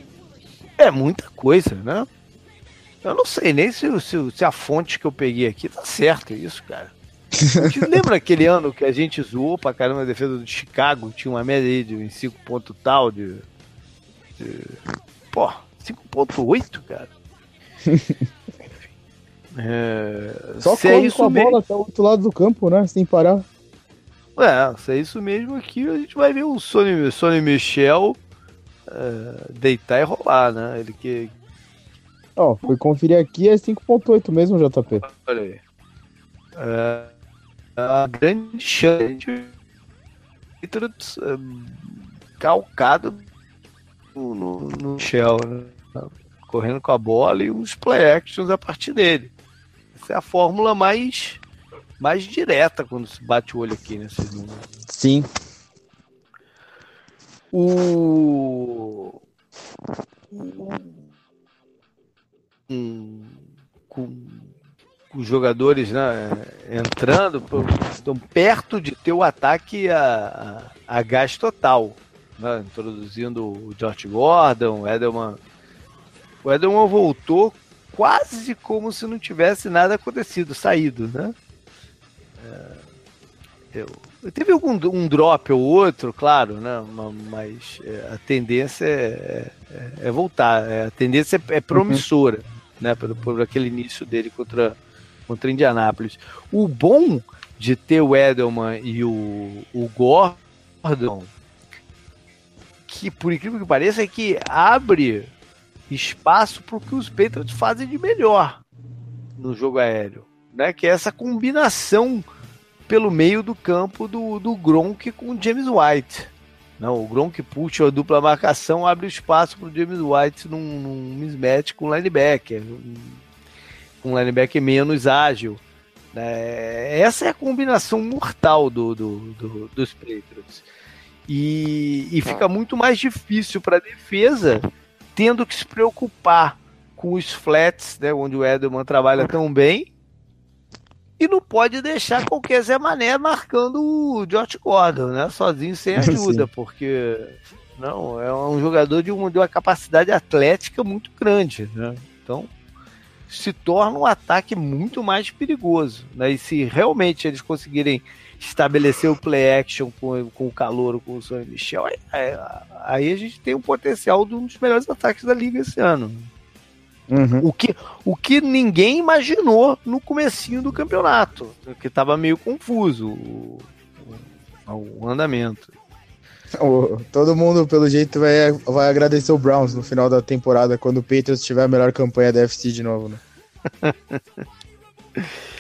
É muita coisa, né? Eu não sei nem se, se, se a fonte que eu peguei aqui tá certo isso, cara. lembra aquele ano que a gente zoou pra caramba a defesa do Chicago? Tinha uma média aí de 5 ponto tal de. de pô, 5.8, cara. é, Só corre é com a bola até o outro lado do campo, né? Sem parar. É, se é isso mesmo aqui, a gente vai ver o Sony, Sony Michel é, deitar e rolar, né? Ele que, Ó, oh, fui conferir aqui, é 5.8 mesmo, JP. Olha aí. É, a grande chance de é, calcado no, no, no Shell, né? Correndo com a bola e os play actions a partir dele. Essa é a fórmula mais mais direta quando se bate o olho aqui nesses números. Sim. O. Um, com, com os jogadores né, entrando, estão perto de ter o ataque a, a, a gás total. Né, introduzindo o George Gordon, o Edelman. O Edelman voltou quase como se não tivesse nada acontecido, saído, né? É, eu, teve algum um drop ou outro, claro, né? Mas é, a tendência é, é, é voltar. É, a tendência é, promissora, uhum. né? Por, por, aquele início dele contra contra Indianápolis. O bom de ter o Edelman e o, o Gordon, que por incrível que pareça, é que abre espaço para o que os Patriots fazem de melhor no jogo aéreo, né? Que é essa combinação pelo meio do campo do, do Gronk com o James White. Não, o Gronk puxa a dupla marcação, abre espaço para o James White num, num mismatch com o linebacker, com um linebacker menos ágil. É, essa é a combinação mortal do, do, do dos Patriots. E, e fica muito mais difícil para a defesa tendo que se preocupar com os flats, né, onde o Edelman trabalha tão bem, e não pode deixar qualquer Zé Mané marcando o George Gordon, né, sozinho sem ajuda, Sim. porque não é um jogador de uma, de uma capacidade atlética muito grande, né? Então se torna um ataque muito mais perigoso, né? E se realmente eles conseguirem estabelecer o play action com, com o calor, com o Sonny Michel, aí, aí, a gente tem um potencial de um dos melhores ataques da liga esse ano. Uhum. O, que, o que ninguém imaginou no comecinho do campeonato, que estava meio confuso o, o, o andamento. Todo mundo, pelo jeito, vai, vai agradecer o Browns no final da temporada, quando o Patriots tiver a melhor campanha da FC de novo, né?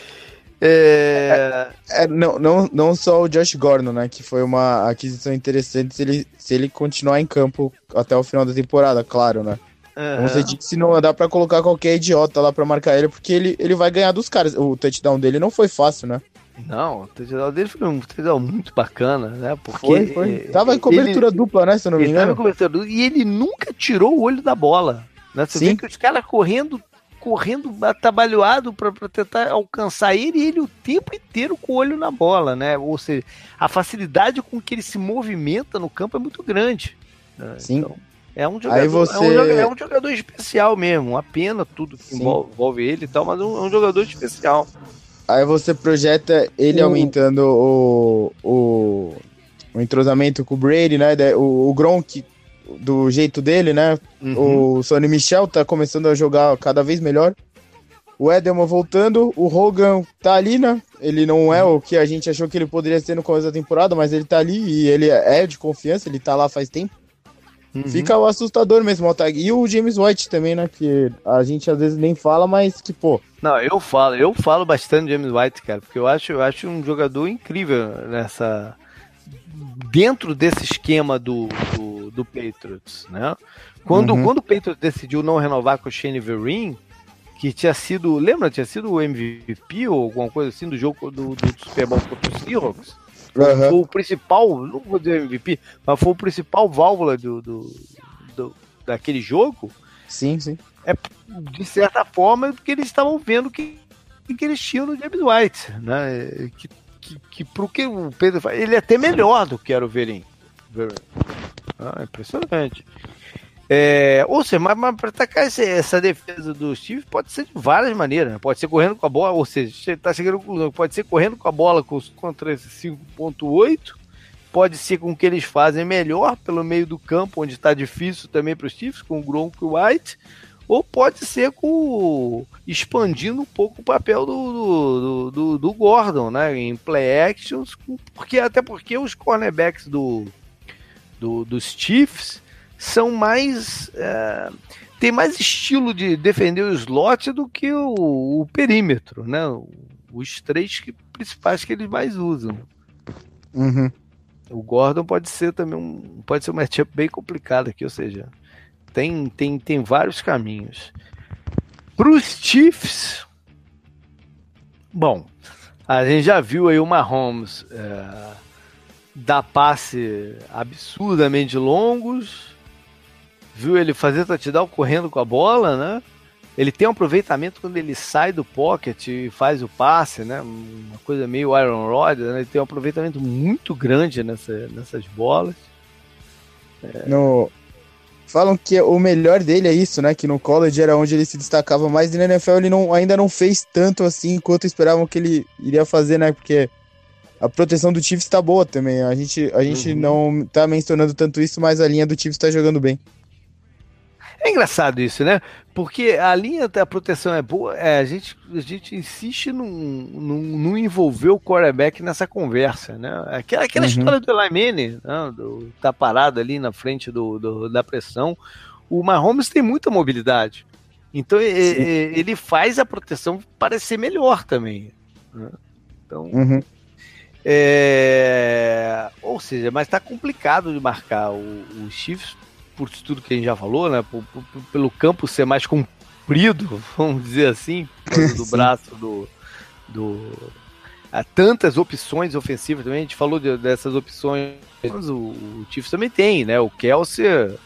É... É, é, não, não, não só o Josh Gordon, né? Que foi uma aquisição interessante se ele, se ele continuar em campo até o final da temporada, claro, né? Uhum. Como você disse, não dá pra colocar qualquer idiota lá pra marcar ele, porque ele, ele vai ganhar dos caras. O touchdown dele não foi fácil, né? Não, o touchdown dele foi um touchdown muito bacana, né? Porque foi, foi. Tava em cobertura ele, dupla, né? Se eu não me engano. Tava em cobertura dupla, e ele nunca tirou o olho da bola. Né? Você Sim. vê que os caras correndo correndo atabalhoado para tentar alcançar ele e ele o tempo inteiro com o olho na bola, né? Ou seja, a facilidade com que ele se movimenta no campo é muito grande. Né? Sim. Então, é um, jogador, você... é, um jogador, é um jogador especial mesmo. Uma pena tudo que envolve, envolve, ele e tal, mas é um, é um, jogador especial. Aí você projeta ele o... aumentando o, o, o entrosamento com o Brady, né? O, o Gronk do jeito dele, né? Uhum. O Sonny Michel tá começando a jogar cada vez melhor. O Edelman voltando, o Hogan tá ali, né? Ele não é o que a gente achou que ele poderia ser no começo da temporada, mas ele tá ali e ele é de confiança, ele tá lá faz tempo. Uhum. Fica o assustador mesmo, o tag. E o James White também, né? Que a gente às vezes nem fala, mas que, pô. Não, eu falo, eu falo bastante James White, cara, porque eu acho, eu acho um jogador incrível nessa. Dentro desse esquema do, do do Patriots, né? Quando, uhum. quando o Patriots decidiu não renovar com o Shane Vereen, que tinha sido, lembra, tinha sido o MVP ou alguma coisa assim do jogo do, do Super Bowl contra o Seahawks? Uhum. Foi o principal, não vou dizer MVP, mas foi o principal válvula do, do, do daquele jogo. Sim, sim. É, de certa forma, porque eles estavam vendo que, que eles tinham no James White, né? Que, que, que pro que o Pedro faz, ele é até melhor do que era o Verin. Ah, impressionante. É, ou seja, mas, mas para atacar essa, defesa do Steve pode ser de várias maneiras. Né? Pode ser correndo com a bola, ou seja, tá chegando pode ser correndo com a bola contra esse 5.8, pode ser com o que eles fazem melhor pelo meio do campo, onde está difícil também para os Chiefs, com o Gronk e o White, ou pode ser com expandindo um pouco o papel do, do, do, do Gordon, né? Em play actions, porque até porque os cornerbacks do do, dos Chiefs são mais. É, tem mais estilo de defender o slot do que o, o perímetro, né? Os três que, principais que eles mais usam. Uhum. O Gordon pode ser também um. Pode ser um matchup bem complicado aqui, ou seja, tem, tem, tem vários caminhos. Para os Chiefs, bom, A gente já viu aí o Mahomes é, dar passe absurdamente longos, viu ele fazer touchdown correndo com a bola, né? Ele tem um aproveitamento quando ele sai do pocket e faz o passe, né? Uma coisa meio Iron Rod, né? Ele tem um aproveitamento muito grande nessa, nessas bolas. É... No... Falam que o melhor dele é isso, né? Que no college era onde ele se destacava mais e na NFL ele não, ainda não fez tanto assim quanto esperavam que ele iria fazer, né? Porque a proteção do Chiefs tá boa também. A gente, a gente uhum. não tá mencionando tanto isso, mas a linha do Chiefs tá jogando bem. É engraçado isso, né? Porque a linha da proteção é boa, é, a, gente, a gente insiste num, num, num envolver o quarterback nessa conversa, né? Aquela, aquela uhum. história do Eli Manning, né? do, tá parado ali na frente do, do, da pressão. O Mahomes tem muita mobilidade. Então ele, ele faz a proteção parecer melhor também. Né? Então, uhum. É... ou seja, mas tá complicado de marcar. O, o Chiefs por tudo que a gente já falou, né? Por, por, pelo campo ser mais comprido, vamos dizer assim, do braço do. do há tantas opções ofensivas também. A gente falou de, dessas opções. O, o Chiefs também tem, né? O Kelsey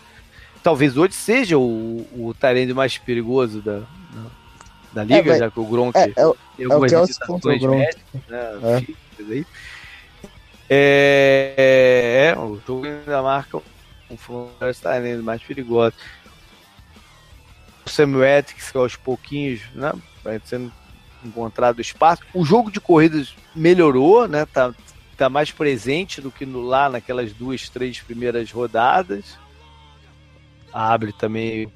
talvez hoje seja o, o mais perigoso da, da liga, é, já que o Gronk é, é, tem algumas é o limitações médicas, né? É. É, é, o jogo ainda marca com Floresta Island mais perigosa. O Samuel Ethics, que aos pouquinhos, né, vai sendo encontrado espaço. O jogo de corridas melhorou, né, tá, tá mais presente do que no, lá naquelas duas, três primeiras rodadas. Abre também.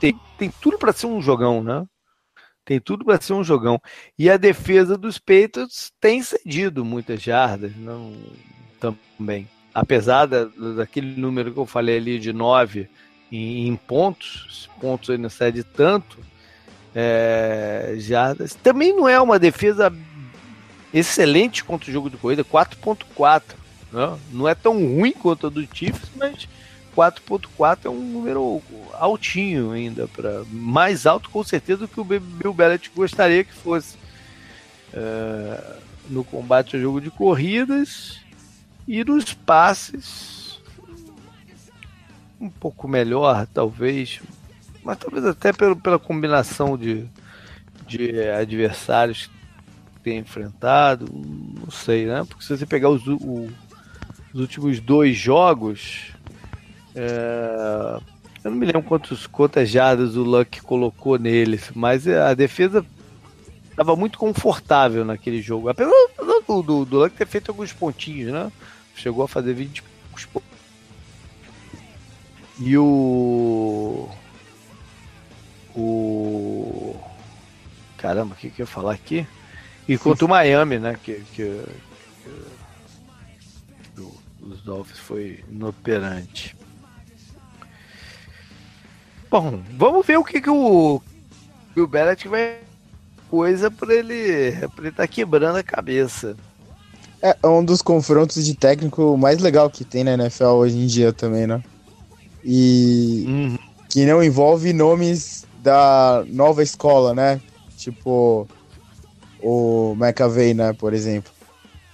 Tem, tem tudo para ser um jogão, né? Tem tudo para ser um jogão. E a defesa dos Patriots tem cedido muitas jardas, não também apesar da, daquele número que eu falei ali de 9 em, em pontos, pontos aí não cede tanto, é, jardas, também não é uma defesa excelente contra o jogo de corrida, 4.4, né? não é tão ruim quanto a do Chiefs, mas 4.4 é um número altinho ainda, para mais alto com certeza do que o Bill Belichick gostaria que fosse. É, no combate ao jogo de corridas, e nos passes, um pouco melhor, talvez, mas talvez até pelo, pela combinação de, de adversários que tem enfrentado, não sei, né? Porque se você pegar os, o, os últimos dois jogos, é, eu não me lembro quantos, quantas jardas o Luck colocou neles, mas a defesa estava muito confortável naquele jogo. Apesar do, do, do Luck ter feito alguns pontinhos, né? Chegou a fazer 20 pontos. E o. O. Caramba, o que, que eu ia falar aqui? E contra o Miami, né? Que, que, que os Dolphins foi inoperante. Bom, vamos ver o que, que o Bill Belichick vai coisa para ele para ele estar tá quebrando a cabeça. É um dos confrontos de técnico mais legal que tem na NFL hoje em dia também, né? E uhum. que não envolve nomes da nova escola, né? Tipo o McAvey, né, por exemplo.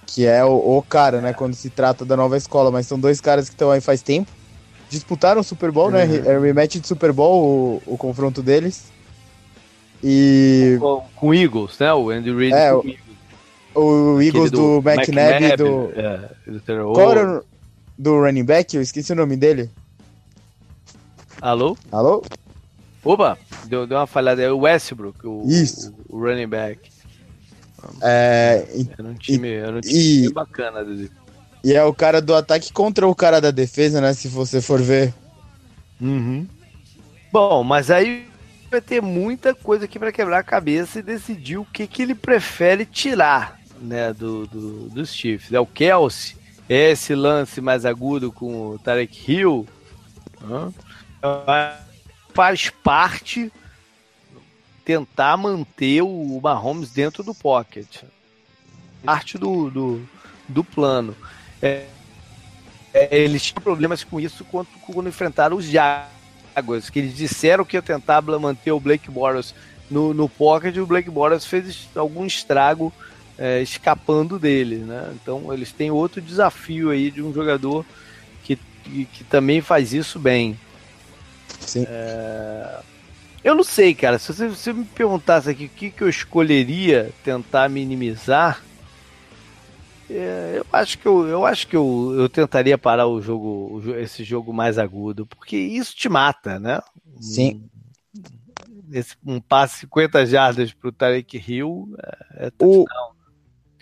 Que é o, o, cara, né, quando se trata da nova escola. Mas são dois caras que estão aí faz tempo. Disputaram o Super Bowl, né? uhum. né? É rematch de Super Bowl, o, o confronto deles. E. Com, com o Eagles, né? O Andy Reid é, com o Eagles. O Eagles do, do McNabb, do. É, do Qual era o do running back? Eu esqueci o nome dele. Alô? Alô? Opa, deu, deu uma falhada. É o Westbrook, o, Isso. O, o running back. É, era um time, e, era um time e, bacana. E é o cara do ataque contra o cara da defesa, né? Se você for ver. Uhum. Bom, mas aí vai ter muita coisa aqui para quebrar a cabeça e decidir o que, que ele prefere tirar né, do, do, dos Chiefs. É o Kelsey, esse lance mais agudo com o Tarek Hill, né, faz parte tentar manter o Mahomes dentro do pocket. Parte do, do, do plano. É, é, eles tinham problemas com isso quando, quando enfrentaram os Jaguars, que eles disseram que ia tentar manter o Blake Bortles no, no pocket, o Blake Bortles fez algum estrago é, escapando dele, né? Então eles têm outro desafio aí de um jogador que, que, que também faz isso bem. Sim. É... Eu não sei, cara. Se você, se você me perguntasse aqui o que, que eu escolheria tentar minimizar, é, eu acho que eu, eu acho que eu, eu tentaria parar o jogo, esse jogo mais agudo, porque isso te mata, né? Sim. Um, esse, um passe 50 jardas pro Tarek Hill é, é o,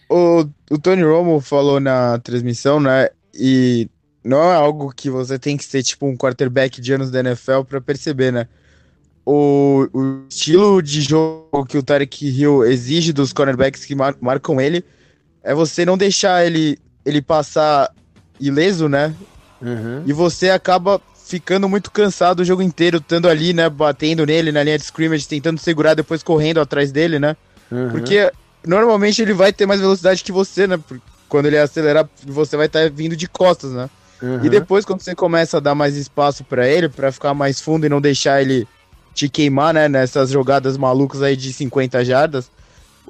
o, o Tony Romo falou na transmissão, né? E não é algo que você tem que ser tipo um quarterback de anos da NFL para perceber, né? O, o, estilo de jogo que o Tarek Hill exige dos cornerbacks que mar, marcam ele é você não deixar ele, ele passar ileso, né? Uhum. E você acaba ficando muito cansado o jogo inteiro, estando ali, né? Batendo nele na linha de scrimmage, tentando segurar, depois correndo atrás dele, né? Uhum. Porque normalmente ele vai ter mais velocidade que você, né? Quando ele acelerar, você vai estar tá vindo de costas, né? Uhum. E depois, quando você começa a dar mais espaço para ele, para ficar mais fundo e não deixar ele te queimar, né? Nessas jogadas malucas aí de 50 jardas,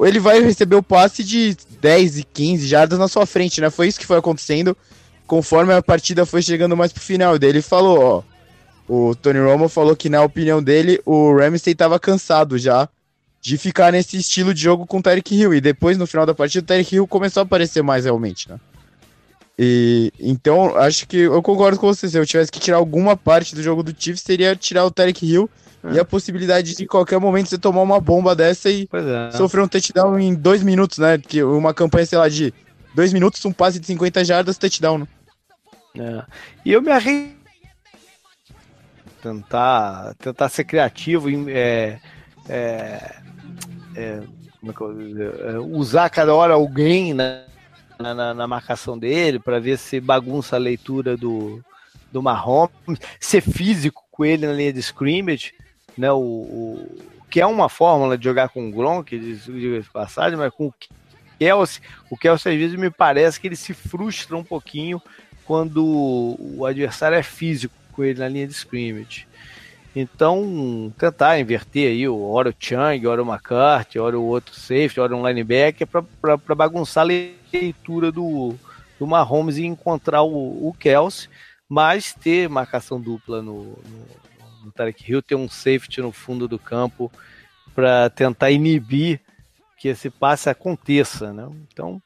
ele vai receber o passe de 10 e 15 jardas na sua frente, né? Foi isso que foi acontecendo conforme a partida foi chegando mais pro final. Ele falou, ó. O Tony Romo falou que, na opinião dele, o Ramsey tava cansado já de ficar nesse estilo de jogo com o Tyreek Hill. E depois, no final da partida, o Tyreek Hill começou a aparecer mais realmente, né? E, então, acho que eu concordo com você. Se eu tivesse que tirar alguma parte do jogo do Chiefs, seria tirar o Tarek Hill é. e a possibilidade de, em qualquer momento, você tomar uma bomba dessa e é. sofrer um touchdown em dois minutos, né? Que uma campanha, sei lá, de dois minutos, um passe de 50 jardas, touchdown, né? É. E eu me arrisco tentar, tentar ser criativo, é, é, é, é, usar cada hora alguém, né? Na, na, na marcação dele, para ver se bagunça a leitura do, do Mahomes, ser físico com ele na linha de scrimmage, né? O, o que é uma fórmula de jogar com o Gronk, de, de passagem, mas com o Kelsey, o Kelsey às vezes me parece que ele se frustra um pouquinho quando o adversário é físico com ele na linha de scrimmage. Então, tentar inverter aí, o Chang, ora o McCarthy, o outro safety, ora um linebacker, para bagunçar a leitura do, do Mahomes e encontrar o, o Kelsey, mas ter marcação dupla no, no, no Tarek Hill, ter um safety no fundo do campo para tentar inibir que esse passe aconteça, né? Então,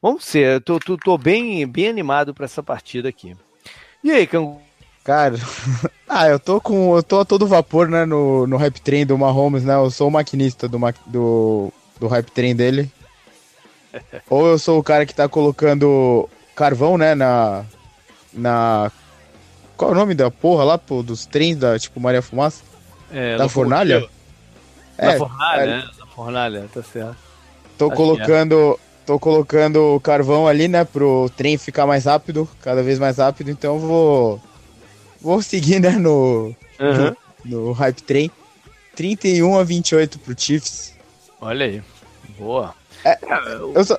vamos ser, eu tô, tô, tô bem, bem animado para essa partida aqui. E aí, Cangu? Cara, ah, eu tô com. Eu tô a todo vapor, né, no, no hype train do Mahomes, né? Eu sou o maquinista do, do, do hype train dele. Ou eu sou o cara que tá colocando carvão, né, na. Na. Qual é o nome da porra lá, pô, dos trens da, tipo, Maria Fumaça? É, da fornalha? É, fornalha, é, né? Da fornalha, tá certo. Tô Acho colocando. É. Tô colocando carvão ali, né, pro trem ficar mais rápido, cada vez mais rápido, então vou Vou seguir, né, no, uhum. no, no, Hype Train. 31 a 28 pro Chiefs. Olha aí. Boa. É, eu só,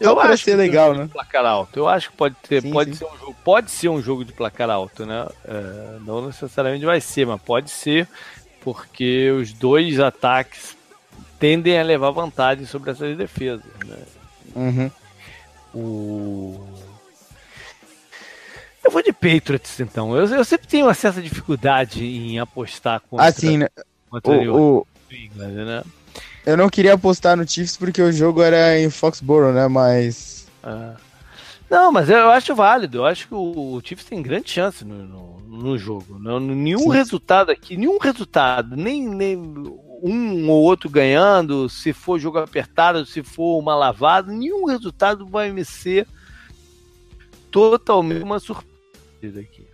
eu acho ser legal, né? Placar alto. Eu acho que pode ter, sim, pode sim. ser um jogo, pode ser um jogo de placar alto, né? É, não necessariamente vai ser, mas pode ser porque os dois ataques tendem a levar vantagem sobre essas defesas, né? Uhum. O eu vou de Patriots, então. Eu, eu sempre tenho uma certa dificuldade em apostar contra, assim, contra o, o... England, né? Eu não queria apostar no Chiefs porque o jogo era em Foxborough, né? Mas. Ah. Não, mas eu acho válido. Eu acho que o, o Chiefs tem grande chance no, no, no jogo. Não, nenhum Sim. resultado aqui, nenhum resultado, nem, nem um ou outro ganhando, se for jogo apertado, se for uma lavada, nenhum resultado vai me ser totalmente uma surpresa aqui.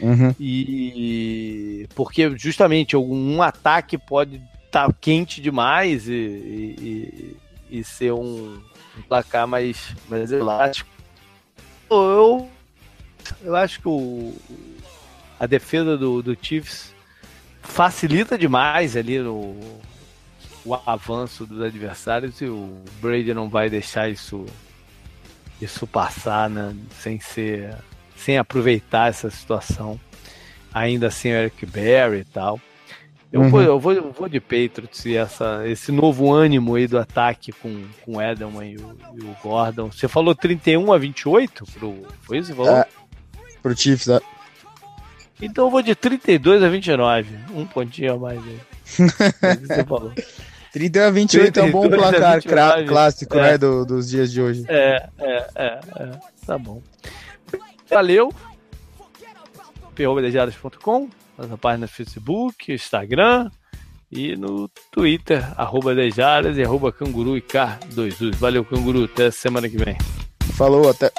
Uhum. E porque justamente um ataque pode estar tá quente demais e, e, e, ser um, um, placar mais, mais elástico. Eu, eu acho que o, a defesa do, do Chiefs facilita demais ali no, o avanço dos adversários e o Brady não vai deixar isso isso passar né, sem ser sem aproveitar essa situação, ainda sem o Eric Berry e tal. Eu, uhum. vou, eu, vou, eu vou de Patriots e essa, esse novo ânimo aí do ataque com, com o Edelman e o, e o Gordon. Você falou 31 a 28 pro. Foi isso que falou? É, pro Chiefs, é. Então eu vou de 32 a 29. Um pontinho a mais aí. você falou. 31 a 28 é um bom placar clássico, é. né? Do, dos dias de hoje. É, é, é, é. Tá bom. Valeu. perrobadejadas.com nossa página no Facebook, Instagram e no Twitter, arroba Dejadas e arroba Canguru e K2 Valeu, Canguru. Até semana que vem. Falou, até.